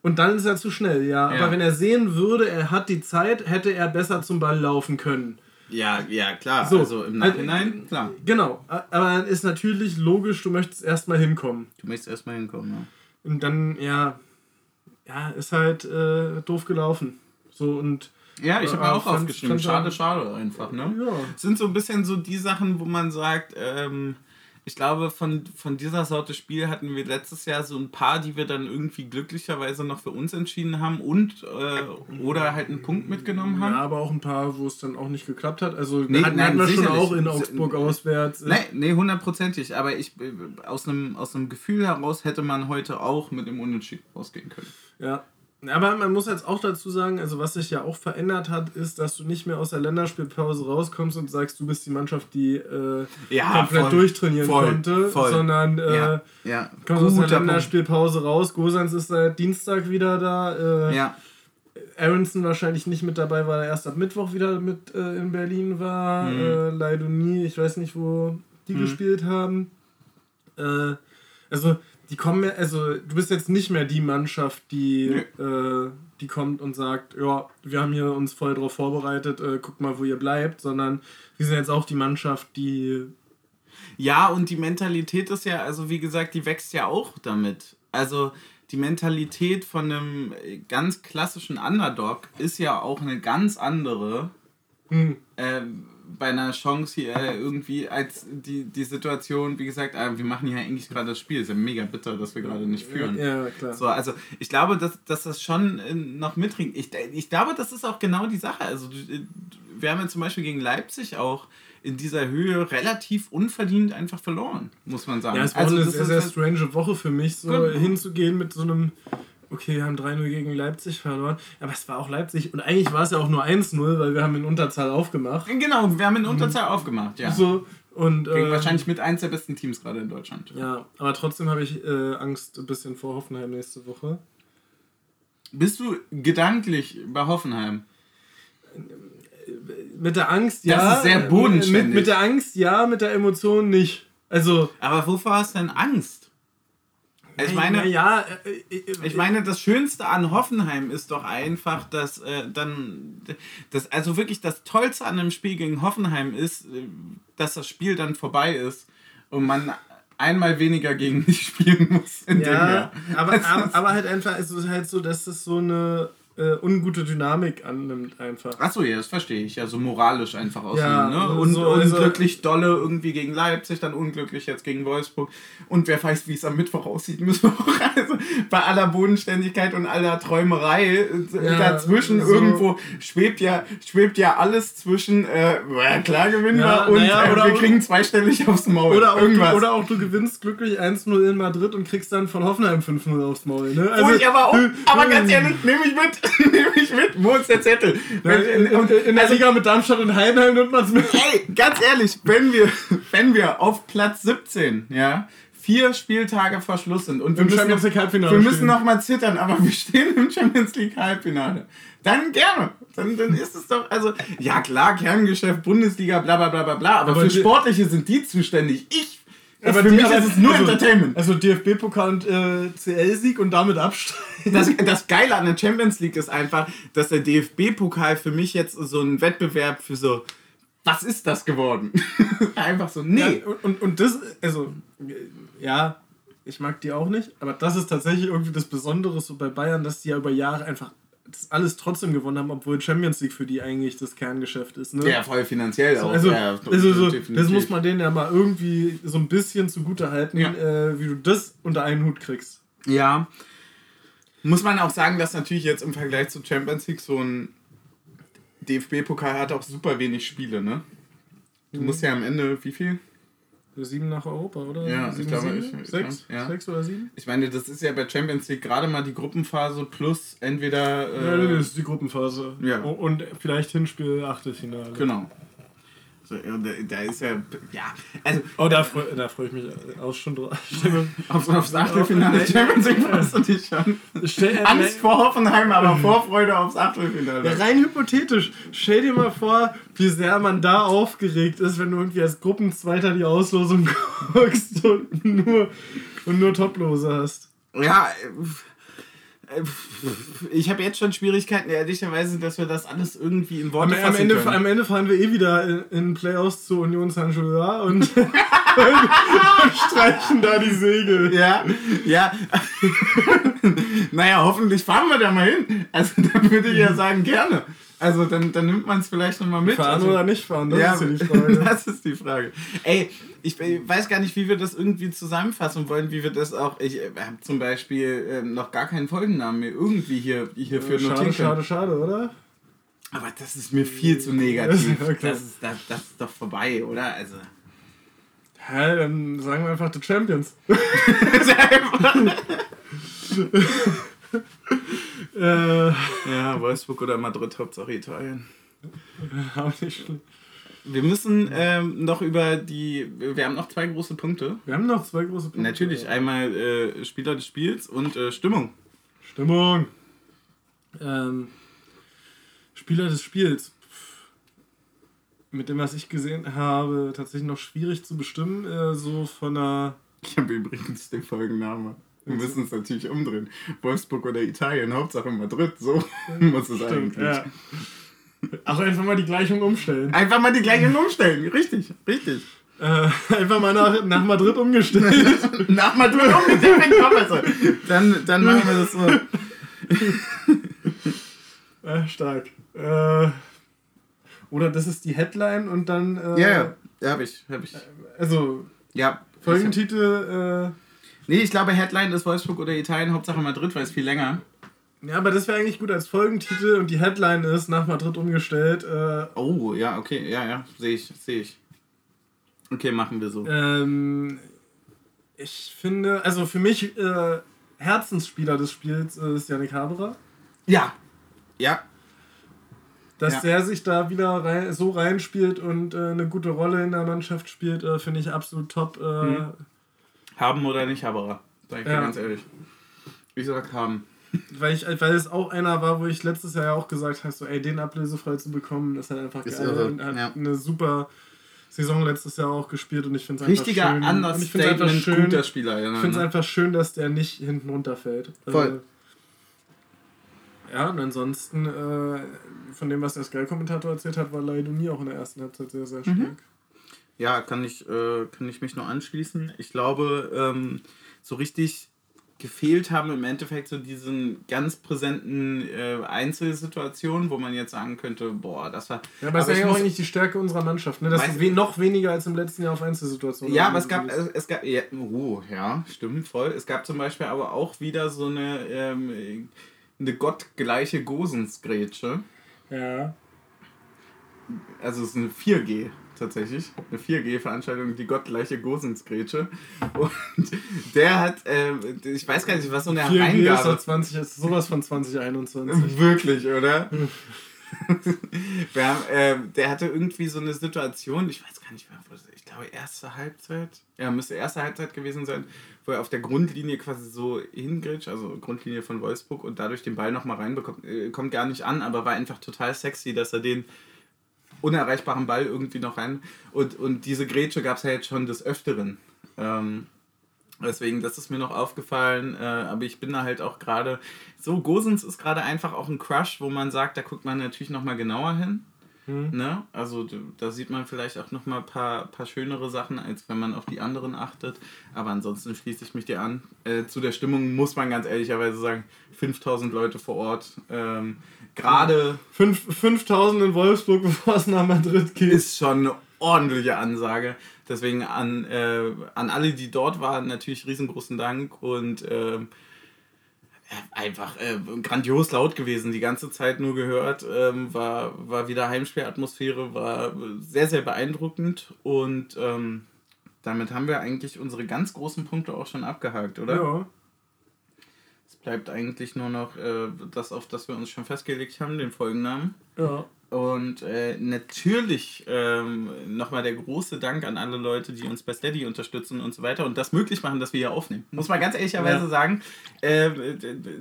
Und dann ist er zu schnell, ja. Ja. Aber wenn er sehen würde, er hat die Zeit, hätte er besser zum Ball laufen können. Ja, ja, klar. So, also im also- Nachhinein, klar. Genau, aber ist natürlich logisch, du möchtest erstmal hinkommen. Du möchtest erstmal hinkommen, ja. Und dann, ja, ja, ist halt äh, doof gelaufen. So und Ja, ich habe mir auch aufgeschrieben. Schade, schade einfach, ne? ja. sind so ein bisschen so die Sachen, wo man sagt, ähm, ich glaube, von, von dieser Sorte Spiel hatten wir letztes Jahr so ein paar, die wir dann irgendwie glücklicherweise noch für uns entschieden haben und äh, oder halt einen Punkt mitgenommen Ja, haben. aber auch ein paar, wo es dann auch nicht geklappt hat. Also Nee, hatten, nein, hatten wir schon auch in Augsburg auswärts. Nee, nee, hundertprozentig. Aber ich äh, aus einem aus einem Gefühl heraus hätte man heute auch mit dem Unentschieden rausgehen können. Ja. Aber man muss jetzt auch dazu sagen, also was sich ja auch verändert hat, ist, dass du nicht mehr aus der Länderspielpause rauskommst und sagst, du bist die Mannschaft, die äh, Ja, komplett voll. durchtrainieren Voll, konnte, voll. sondern äh, ja, ja. kommst aus der Guter Punkt. Länderspielpause raus. Gosens ist seit Dienstag wieder da. Äh, Ja, Aronson wahrscheinlich nicht mit dabei, weil er erst ab Mittwoch wieder mit äh, in Berlin war. Mhm. Äh, Leidoni, ich weiß nicht, wo die gespielt haben. Äh, also, die kommen ja, also du bist jetzt nicht mehr die Mannschaft, die, äh, die kommt und sagt, ja, wir haben hier uns voll drauf vorbereitet, äh, guckt mal, wo ihr bleibt, sondern wir sind jetzt auch die Mannschaft, die Ja, und die Mentalität ist ja, also wie gesagt, die wächst ja auch damit. Also die Mentalität von einem ganz klassischen Underdog ist ja auch eine ganz andere hm, äh, bei einer Chance hier äh, irgendwie als die, die Situation, wie gesagt, äh, wir machen hier eigentlich gerade das Spiel. Ist ja mega bitter, dass wir gerade nicht führen. ja, klar. So, also ich glaube, dass, dass das schon äh, noch mitringt. Ich, ich glaube, das ist auch genau die Sache. Also wir haben ja zum Beispiel gegen Leipzig auch in dieser Höhe relativ unverdient einfach verloren, muss man sagen. Ja, es war also eine sehr, sehr halt- strange Woche für mich, so Genau. hinzugehen mit so einem, okay, wir haben 3-0 gegen Leipzig verloren, aber es war auch Leipzig und eigentlich war es ja auch nur 1-0, weil wir haben in Unterzahl aufgemacht. Genau, wir haben in Unterzahl aufgemacht, ja. So, und, äh, wahrscheinlich mit eins der besten Teams gerade in Deutschland. Ja, aber trotzdem habe ich äh, Angst ein bisschen vor Hoffenheim nächste Woche. Bist du gedanklich bei Hoffenheim? Mit der Angst, ja. ist sehr bodenständig. Mit, mit der Angst, ja, mit der Emotion nicht. Also, Aber wovor hast du denn Angst? Ich meine, ja, äh, äh, Ich meine, das Schönste an Hoffenheim ist doch einfach, dass äh, dann, das, also wirklich das Tollste an einem Spiel gegen Hoffenheim ist, äh, dass das Spiel dann vorbei ist und man einmal weniger gegen dich *laughs* spielen muss. Ja, aber, aber, aber halt einfach, es ist halt so, dass es so eine äh, ungute Dynamik annimmt einfach. Achso, ja, das verstehe ich. Ja, so moralisch einfach aus. Ja, ne? Und so, also- unglücklich dolle irgendwie gegen Leipzig, dann unglücklich jetzt gegen Wolfsburg. Und wer weiß, wie es am Mittwoch aussieht, *laughs* müssen wir auch. Also bei aller Bodenständigkeit und aller Träumerei äh, Ja, dazwischen so. irgendwo schwebt ja, schwebt ja alles zwischen, äh, ja, klar gewinnen Ja, wir und naja, äh, oder- wir kriegen zweistellig aufs Maul. Oder auch, Irgendwas. du, oder auch du gewinnst glücklich 1-0 in Madrid und kriegst dann von Hoffenheim 5-0 aufs Maul. Ne? Wo ich aber auch, *laughs* aber ganz ehrlich, nehme ich mit, nehme ich mit, wo ist der Zettel? In, in, in, der Liga mit Darmstadt und Heidenheim nimmt man es mit. Ey, ganz ehrlich, wenn wir, *laughs* wenn wir auf Platz 17, ja, vier Spieltage vor Schluss sind und wir Im müssen, Champions noch, League Halbfinale wir müssen noch mal zittern, aber wir stehen im Champions League Halbfinale, dann gerne. Dann, dann ist es doch, also, ja klar, Kerngeschäft, Bundesliga, bla bla bla bla bla, aber, Aber für Sportliche sind die zuständig. Ich Aber für die- mich aber ist es nur also- Entertainment. Also DFB-Pokal und äh, CL-Sieg und damit absteigen. Das, *laughs* das Geile an der Champions League ist einfach, dass der DFB-Pokal für mich jetzt so ein Wettbewerb für so, was ist das geworden? *laughs* einfach so, nee. Ja, und, und, und das, also, ja, ich mag die auch nicht, aber das ist tatsächlich irgendwie das Besondere so bei Bayern, dass die ja über Jahre einfach das alles trotzdem gewonnen haben, obwohl Champions League für die eigentlich das Kerngeschäft ist. Ne? Ja, voll finanziell auch. Also, ja, also so, das muss man denen ja mal irgendwie so ein bisschen zugute halten, Ja. äh, wie du das unter einen Hut kriegst. Ja. Muss man auch sagen, dass natürlich jetzt im Vergleich zu Champions League so ein DFB-Pokal hat auch super wenig Spiele, ne? Du Mhm. musst ja am Ende, wie viel? Sieben nach Europa, oder? Ja, ich sieben, glaube, sieben? ich- ich sechs? ja. sechs oder sieben? Ich meine, das ist ja bei Champions League gerade mal die Gruppenphase plus entweder. Ja, Äh, das ist die Gruppenphase. ja. Und vielleicht Hinspiel, Achtelfinale. Genau. Ja, da, ist ja. Ja, also Oh, da freue da freu ich mich auch schon drauf. *laughs* Aufs, aufs Achtelfinale Ja. Champions League freust du dich schon. stell, Angst vor Hoffenheim, aber Vorfreude aufs Achtelfinale. Ja, rein hypothetisch. Stell dir mal vor, wie sehr man da aufgeregt ist, wenn du irgendwie als Gruppenzweiter die Auslosung *laughs* guckst und nur, und nur Toplose hast. Ja, äh, ich habe jetzt schon Schwierigkeiten, ehrlicherweise, dass wir das alles irgendwie in Am, Worte am, fassen Ende, können. am Ende fahren wir eh wieder in, in Playoffs zu Union Saint-Gilloise und, und *laughs* streichen da die Segel. Ja, ja. *laughs* naja, hoffentlich fahren wir da mal hin. Also dann würde ich ja sagen, gerne. Also dann, dann nimmt man es vielleicht nochmal mit. Fahren also, oder nicht fahren, das ja, ist ja die Frage. *laughs* das ist die Frage. Ey, ich weiß gar nicht, wie wir das irgendwie zusammenfassen wollen, wie wir das auch. Ich habe zum Beispiel ähm, noch gar keinen Folgennamen mehr irgendwie hier, hierfür Schade, notieren können. schade, schade, oder? Aber das ist mir viel zu negativ. *laughs* Okay. Das, ist, das, das ist doch vorbei, oder? Also. Hä, dann sagen wir einfach The Champions. *laughs* Wolfsburg oder Madrid, Hauptsache Italien. *laughs* auch nicht schlimm. Wir müssen ähm, noch über die. Wir haben noch zwei große Punkte. Wir haben noch zwei große Punkte. Natürlich einmal äh, Spieler des Spiels und äh, Stimmung. Stimmung. Ähm, Spieler des Spiels. Mit dem, was ich gesehen habe, tatsächlich noch schwierig zu bestimmen. Äh, so von einer. Ich habe übrigens den Folgenname. Wir müssen es natürlich umdrehen. Wolfsburg oder Italien, Hauptsache Madrid. So *laughs* muss es eigentlich. ja. Ach, einfach mal die Gleichung umstellen. Einfach mal die gleichen umstellen. Richtig, richtig. Äh, *laughs* einfach mal nach, nach Madrid umgestellt. *laughs* Nach Madrid umgestellt. Dann, dann machen wir das so. äh, stark. Äh, oder das ist die Headline und dann. Äh, Ja, ja. Ja, hab ich. Hab ich. Also, Ja. Folgentitel. Nee, ich glaube, Headline ist Wolfsburg oder Italien, Hauptsache Madrid, weil es viel länger. Ja, aber das wäre eigentlich gut als Folgentitel und die Headline ist nach Madrid umgestellt. Äh, Oh, ja, okay, ja, ja, sehe ich, sehe ich. Okay, machen wir so. Ähm, ich finde, also für mich äh, Herzensspieler des Spiels äh, ist Yannick Haberer. Ja. Ja. Dass Ja. der sich da wieder rein, so reinspielt und äh, eine gute Rolle in der Mannschaft spielt, äh, finde ich absolut top. Äh, Mhm. Haben oder nicht Haberer. Sag ich dir Ja. ganz ehrlich. Ich sag haben. weil, ich, weil es auch einer war, wo ich letztes Jahr ja auch gesagt habe, so, ey, den ablösefrei zu bekommen, ist halt einfach Ist geil. irre, Und hat ja. eine super Saison letztes Jahr auch gespielt und ich finde es einfach Richtiger schön. und ich finde es einfach Understatement, schön, guter Spieler. Ja, Ich finde es ne? einfach schön, dass der nicht hinten runterfällt. Voll. Äh, ja, und ansonsten, äh, von dem, was der Sky-Kommentator erzählt hat, war Leidoni auch in der ersten Halbzeit sehr, sehr stark. Mhm. Ja, kann ich, äh, kann ich mich nur anschließen. Ich glaube, ähm, so richtig gefehlt haben im Endeffekt so diesen ganz präsenten äh, Einzelsituationen, wo man jetzt sagen könnte, boah, das war... Ja, aber, das ich ist ja auch eigentlich die Stärke unserer Mannschaft, ne? Weißt- wir we noch weniger als im letzten Jahr auf Einzelsituationen Ja, aber es gab, es, es gab, ja, oh, ja, stimmt, voll. Es gab zum Beispiel aber auch wieder so eine, ähm, eine gottgleiche Gosensgrätsche. Ja. Also es ist eine 4G tatsächlich. Eine 4G-Veranstaltung, die gottgleiche Gosensgrätsche. Und der hat, ähm, ich weiß gar nicht, was so eine 4G ist, doch Eingabe... 20, ist sowas von 2021. Wirklich, oder? *laughs* Wir haben, ähm, der hatte irgendwie so eine Situation, ich weiß gar nicht mehr, wo das- ich glaube erste Halbzeit, ja, müsste erste Halbzeit gewesen sein, wo er auf der Grundlinie quasi so hingrätscht, also Grundlinie von Wolfsburg und dadurch den Ball nochmal reinbekommt. Äh, kommt gar nicht an, aber war einfach total sexy, dass er den unerreichbaren Ball irgendwie noch rein. Und, und diese Grätsche gab es ja jetzt schon des Öfteren. Äh, Ähm, deswegen, das ist mir noch aufgefallen. Äh, aber ich bin da halt auch gerade. So, Gosens ist gerade einfach auch ein Crush, wo man sagt, da guckt man natürlich nochmal genauer hin. Mhm. Ne? Also da sieht man vielleicht auch nochmal ein paar, paar schönere Sachen, als wenn man auf die anderen achtet. Aber ansonsten schließe ich mich dir an. Äh, zu der Stimmung muss man ganz ehrlicherweise sagen, 5000 Leute vor Ort. Ähm, Gerade 5000 in Wolfsburg, *laughs* bevor es nach Madrid geht. Ist schon eine ordentliche Ansage. Deswegen an, äh, an alle, die dort waren, natürlich riesengroßen Dank und äh, einfach äh, grandios laut gewesen, die ganze Zeit nur gehört, ähm, war, war wieder Heimspielatmosphäre, war sehr, sehr beeindruckend und ähm, damit haben wir eigentlich unsere ganz großen Punkte auch schon abgehakt, oder? Ja. Es bleibt eigentlich nur noch äh, das, auf das wir uns schon festgelegt haben, den Folgennamen. Ja. Und äh, natürlich ähm, nochmal der große Dank an alle Leute, die uns bei Steady unterstützen und so weiter und das möglich machen, dass wir hier aufnehmen. Muss man ganz ehrlicherweise ja. sagen. Äh,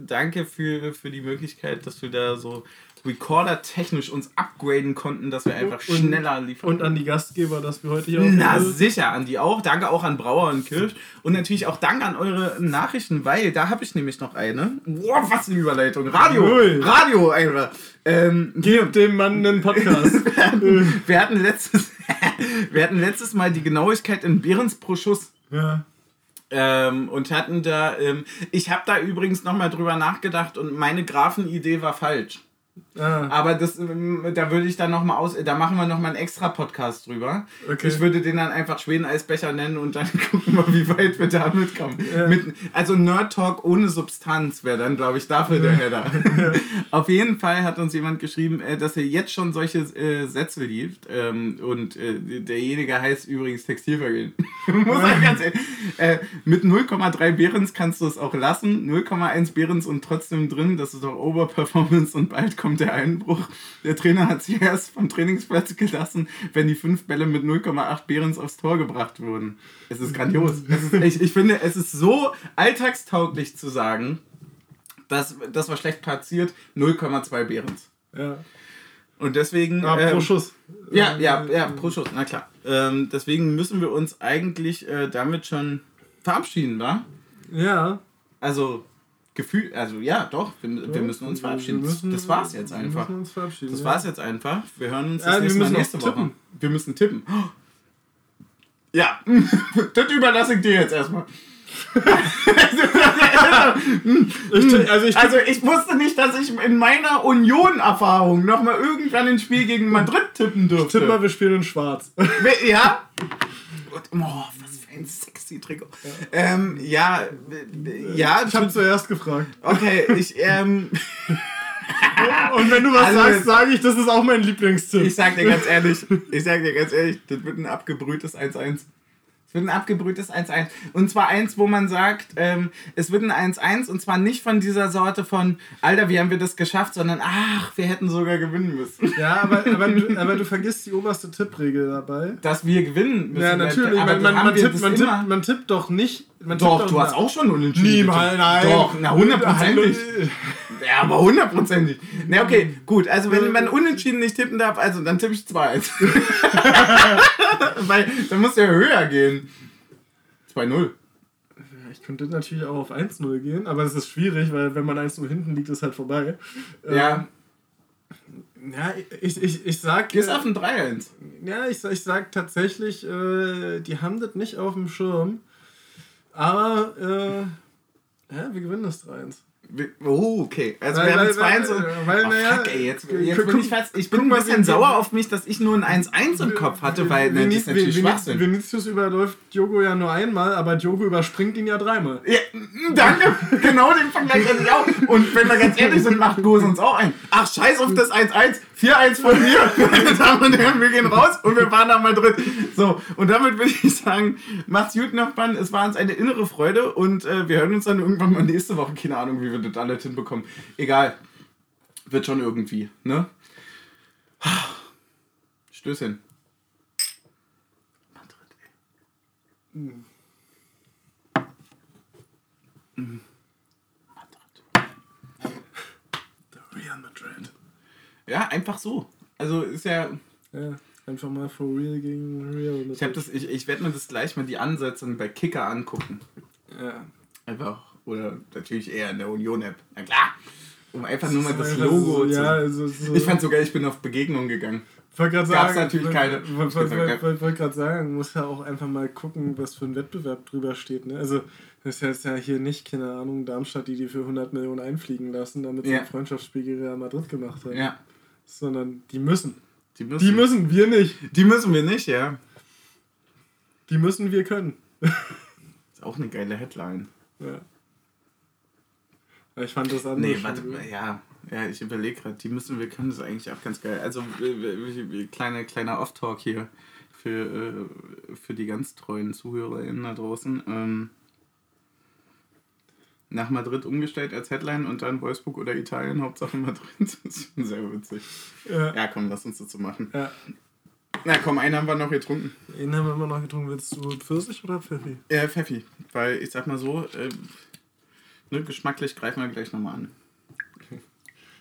danke für, für die Möglichkeit, dass wir da so Recorder technisch uns upgraden konnten, dass wir einfach und, schneller liefern. Und an die Gastgeber, dass wir heute hier. Na sicher, an die auch. Danke auch an Brauer und Kirsch. Und natürlich auch Dank an eure Nachrichten, weil da habe ich nämlich noch eine. Boah, was eine Überleitung. Radio. Ui. Radio einfach. Ähm, Gebt dem Mann einen Podcast. *laughs* wir, hatten, wir, hatten letztes, *laughs* wir hatten letztes Mal die Genauigkeit in Behrens pro Schuss. Ja. Ähm, und hatten da, ähm, ich habe da übrigens nochmal drüber nachgedacht und meine Grafenidee war falsch. Ah. Aber das, ähm, da würde ich dann nochmal aus, da machen wir nochmal einen extra Podcast drüber. Okay. Ich würde den dann einfach Schweden-Eisbecher nennen und dann *laughs* gucken wir, wie weit wir da mitkommen. Ja. Mit, also Nerd Talk ohne Substanz wäre dann, glaube ich, dafür der Header. *laughs* Ja. Auf jeden Fall hat uns jemand geschrieben, äh, dass er jetzt schon solche äh, Sätze liebt. Ähm, und äh, derjenige heißt übrigens Textilvergehen. *laughs* Muss man ganz ehrlich. Äh, mit 0,3 Behrens kannst du es auch lassen. 0,1 Behrens und trotzdem drin. Das ist doch Oberperformance und bald kommt der Einbruch. Der Trainer hat sie erst vom Trainingsplatz gelassen, wenn die fünf Bälle mit 0,8 Behrens aufs Tor gebracht wurden. Es ist grandios. Es ist, ich, ich finde, es ist so alltagstauglich zu sagen, dass das war schlecht platziert, 0,2 Behrens. Ja. Und deswegen. Ah, pro ähm, Schuss. Ja, ja, ja, pro Schuss, na klar. Ähm, deswegen müssen wir uns eigentlich äh, damit schon verabschieden, wa? Ja. Also, Gefühl, also ja, doch, wir, ja, wir müssen uns verabschieden. Müssen, das war's jetzt einfach. Wir müssen uns verabschieden. Das war's jetzt einfach. Wir hören uns das ja, nächste Mal nächste Woche. Tippen. Wir müssen tippen. *gasps* Ja, *laughs* das überlasse ich dir jetzt erstmal. *laughs* also, ich, also ich wusste nicht, dass ich in meiner Union-Erfahrung nochmal irgendwann ein Spiel gegen Madrid tippen durfte. Ich tippe mal, wir spielen in schwarz. Ja? Oh, was ein sexy Trikot. Ja, ähm, ja, ja. Ich habe zuerst gefragt. Okay, ich, ähm. *laughs* Und wenn du was also, sagst, sage ich, das ist auch mein Lieblingstipp. Ich sag dir ganz ehrlich, ich sag dir ganz ehrlich, das wird ein abgebrühtes 1-1. Es wird ein abgebrühtes 1-1. Und zwar eins, wo man sagt, ähm, es wird ein 1-1 und zwar nicht von dieser Sorte von, Alter, wie haben wir das geschafft, sondern ach, wir hätten sogar gewinnen müssen. Ja, aber, *laughs* aber, du, aber du vergisst die oberste Tippregel dabei. Dass wir gewinnen müssen. Ja, natürlich. Aber man, man, man, tippt, man, tippt, man tippt doch nicht. Man doch, du hast auch schon unentschieden. Niemals, nein. Doch, na hundertprozentig. Ja, aber hundertprozentig. Na okay, gut. Also wenn man unentschieden nicht tippen darf, also dann tippe ich 2 *laughs* Weil dann muss ja höher gehen. 2-0. Ich könnte natürlich auch auf 1-0 gehen, aber es ist schwierig, weil wenn man 1-0 hinten liegt, ist halt vorbei. Ja. Ähm, ja, ich, ich, ich sag. Gehst äh, auf ein 3-1. Ja, ich, ich sag tatsächlich, äh, die haben das nicht auf dem Schirm. Aber, äh, ja, wir gewinnen das 3-1. Oh, okay. Also weil, wir haben 2 1 und. Weil, oh, fuck, ey, jetzt, jetzt bin ich fast. Ich bin ein bisschen sauer auf mich, dass ich nur ein 1-1 im Kopf hatte, weil ne, das ist natürlich Schwachsinn. Vinicius überläuft Diogo ja nur einmal, aber Diogo überspringt ihn ja dreimal. Ja, danke! genau den Vergleich hatte ich auch. Und wenn wir ganz ehrlich sind, macht Gose uns auch ein. Ach, scheiß auf das 1-1. 4-1 von mir. *laughs* Meine Damen und Herren, wir gehen raus und wir fahren nach Madrid. So, und damit würde ich sagen, macht's gut, Nachbarn. Es war uns eine innere Freude und äh, wir hören uns dann irgendwann mal nächste Woche. Keine Ahnung, wie wir das alles hinbekommen. Egal. Wird schon irgendwie, ne? Stößchen. Madrid, ey. Mm. Mm. Ja, einfach so. Also ist ja. ja. Einfach mal for real gegen real. Ich, hab das, ich, ich werde mir das gleich mal die Ansetzung bei Kicker angucken. Ja. Einfach. Oder natürlich eher in der Union-App. Na klar. Um einfach nur mal das Logo so- zu. ja, also so- Ich fand sogar, ich bin auf Begegnungen gegangen. Ich wollte gerade sagen, natürlich wollt- keine. wollt- wollt- wollt- wollt- gerade sagen, muss ja auch einfach mal gucken, was für ein Wettbewerb drüber steht. Ne? Also, das heißt ja hier nicht, keine Ahnung, Darmstadt, die die für 100 Millionen einfliegen lassen, damit sie Ja. ein Freundschaftsspiel gegen Real Madrid gemacht haben. Ja. Sondern die müssen. Die müssen, Die müssen, wir nicht. die müssen wir nicht, ja. Die müssen, wir können. *laughs* Ist auch eine geile Headline. Ja. Ich fand das andere Nee, warte mal, ja. Ja, ich überlege gerade, die müssen wir können, das ist eigentlich auch ganz geil. Also, äh, äh, kleine, kleiner Off-Talk hier für, äh, für die ganz treuen ZuhörerInnen da draußen. Ähm, nach Madrid umgestellt als Headline und dann Wolfsburg oder Italien, Hauptsache Madrid. *laughs* Das ist schon sehr witzig. Ja. Ja, komm, lass uns das so machen. ja. Na komm, einen haben wir noch getrunken. Den haben wir immer noch getrunken. Willst du Pfirsich oder Pfeffi? Äh, Pfeffi. Weil ich sag mal so, äh, ne, geschmacklich greifen wir gleich nochmal an.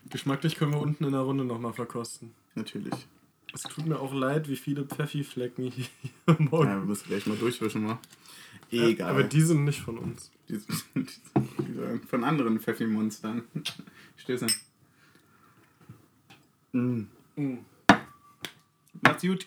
Geschmacklich können wir unten in der Runde nochmal verkosten. Natürlich. Es tut mir auch leid, wie viele Pfeffi-Flecken *laughs* hier morgen. Ja, wir müssen gleich mal durchwischen, mal. Ja, Egal. aber die sind nicht von uns. Die, *laughs* die, die, von anderen Pfeffi-Monstern. Stöße. Mm. Mm. Macht's gut.